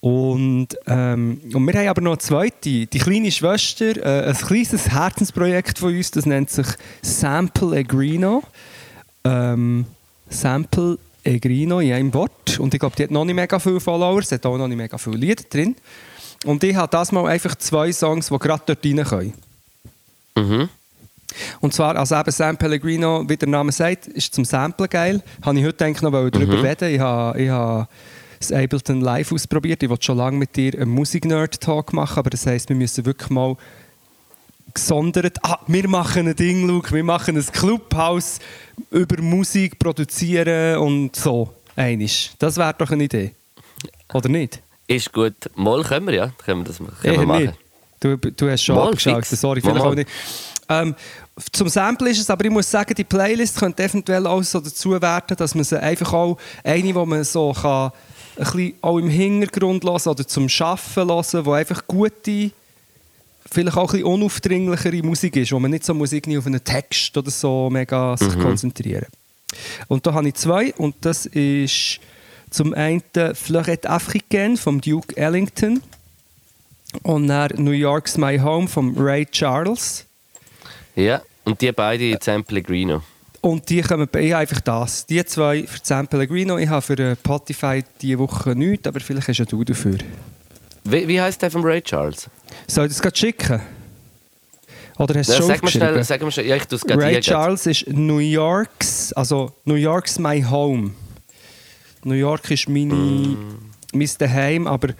Und, ähm, und wir haben aber noch eine zweite, die kleine Schwester, äh, ein kleines Herzensprojekt von uns, das nennt sich Sample Agrino. Ähm, Sample Agrino in einem Wort. Und ich glaube, die hat noch nicht mega viele Follower, sie hat auch noch nicht mega viele Lieder drin. Und ich habe das mal einfach zwei Songs, die gerade dort rein können. Mhm. Und zwar, also eben Sam Pellegrino, wie der Name sagt, ist zum Samplen geil. Habe ich heute eigentlich noch darüber reden. Ich habe, ich habe das Ableton Live ausprobiert. Ich wollte schon lange mit dir einen Musik-Nerd-Talk machen, aber das heisst, wir müssen wirklich mal gesondert, ah, wir machen ein Ding, Luke, wir machen ein Clubhouse über Musik produzieren und so. Einisch. Das wäre doch eine Idee. Oder nicht? Ist gut. Mal können wir, ja. Können wir das können wir machen. nicht. Du, du hast schon Mal abgeschaltet, fix. sorry, vielleicht mal. auch nicht. Ähm, zum Sample ist es, aber ich muss sagen, die Playlist könnte eventuell auch so dazu werden, dass man sie einfach auch eine, wo man so kann, ein bisschen auch im Hintergrund hören oder zum Schaffen hören, wo einfach gute, vielleicht auch ein bisschen unaufdringlichere Musik ist, wo man nicht so muss irgendwie auf einen Text oder so mega sich konzentrieren. Und da habe ich zwei und das ist zum einen Fleurette Africaine vom Duke Ellington und dann New York's My Home von Ray Charles. Ja, und die beide Sam Pellegrino. Und die kommen bei einfach das. Die zwei für San Pellegrino. Ich habe für äh, Spotify diese Woche nichts, aber vielleicht hast ja du dafür. Wie, wie heißt der von Ray Charles? Soll ich das gerade schicken? Oder hast du Ja, schon sag mir schnell, sag mir schnell. Ja, ich Ray. Charles ist New York's, also New York's My Home. New York ist meine, Mm. mein Daheim, aber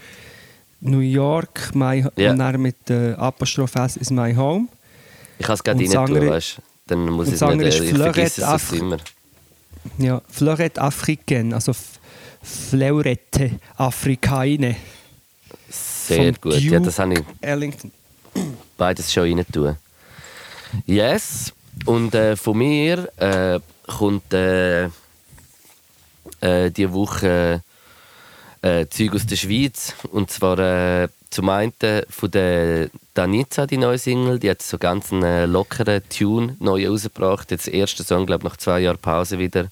New York, my, Ja. und dann mit äh, Apostrophe S ist My Home. Ich kann es gerade Und das rein tun, andere- weißt du? Dann muss ich es nicht. ist Ich vergesse es Af- immer. Ja, Fleurette Africaine, also Fleurette Africaine. Sehr gut. Ja, Duke das habe ich Ellington. beides schon rein tun. Yes. Und äh, von mir äh, kommt äh, äh, diese Woche äh, Zeug aus der Schweiz. Und zwar äh, zum einen von der Danica, die neue Single. Die hat so ganz einen äh, lockeren Tune neu rausgebracht. Jetzt der erste Song, glaube ich, nach zwei Jahren Pause wieder.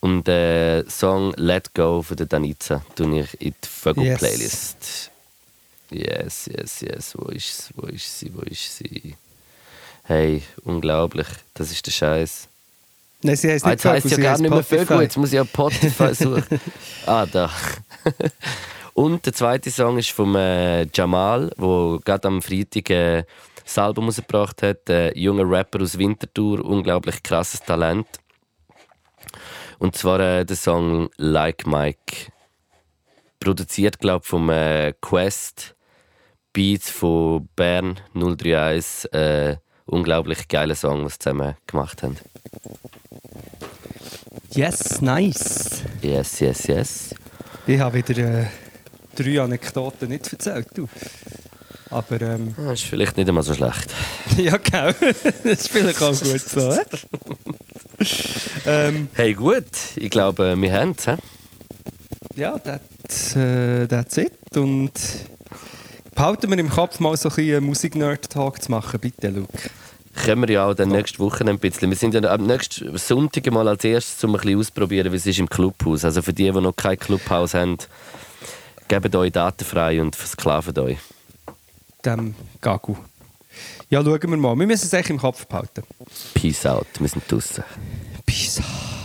Und der Song Let Go von der Danica tue ich in die Vögel-Playlist. Yes, yes, yes. Wo ist sie? Wo ist sie? Wo ist sie? Hey, unglaublich. Das ist der Scheiß. Nein, sie heisst Ah, nicht jetzt heisst Vögel, ja gar nicht mehr. Vögel. Jetzt muss ich ja Spotify suchen. ah, da. Und der zweite Song ist von äh, Jamal, der gerade am Freitag äh, das Album rausgebracht hat. Ein junger Rapper aus Winterthur, unglaublich krasses Talent. Und zwar äh, der Song Like Mike. Produziert, glaube ich, vom äh, Quest. Beats von Bern 031. Unglaublich geiler Song, was sie zusammen gemacht haben. Yes, nice. Yes, yes, yes. Ich habe wieder äh, drei Anekdoten nicht erzählt. Du. Aber ähm, Das ist vielleicht nicht einmal so schlecht. ja, genau. das ist vielleicht auch gut so. ähm, Hey, gut. Ich glaube, wir haben es. ja, äh, that's it. Und behalten wir im Kopf mal so ein bisschen Musik-Nerd-Talk zu machen, bitte, Luke. Können wir ja auch dann nächste Woche ein bisschen. Wir sind ja am nächsten Sonntag mal als erstes, um ein bisschen auszuprobieren, wie es ist im Clubhaus. Also für die, die noch kein Clubhaus haben, gebt euch Daten frei und versklavt euch. Dem Gagu. Ja, schauen wir mal. Wir müssen es echt im Kopf behalten. Peace out. Wir sind draußen. Peace out.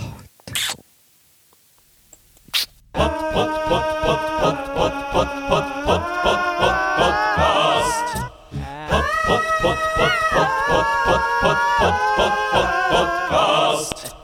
Podcast.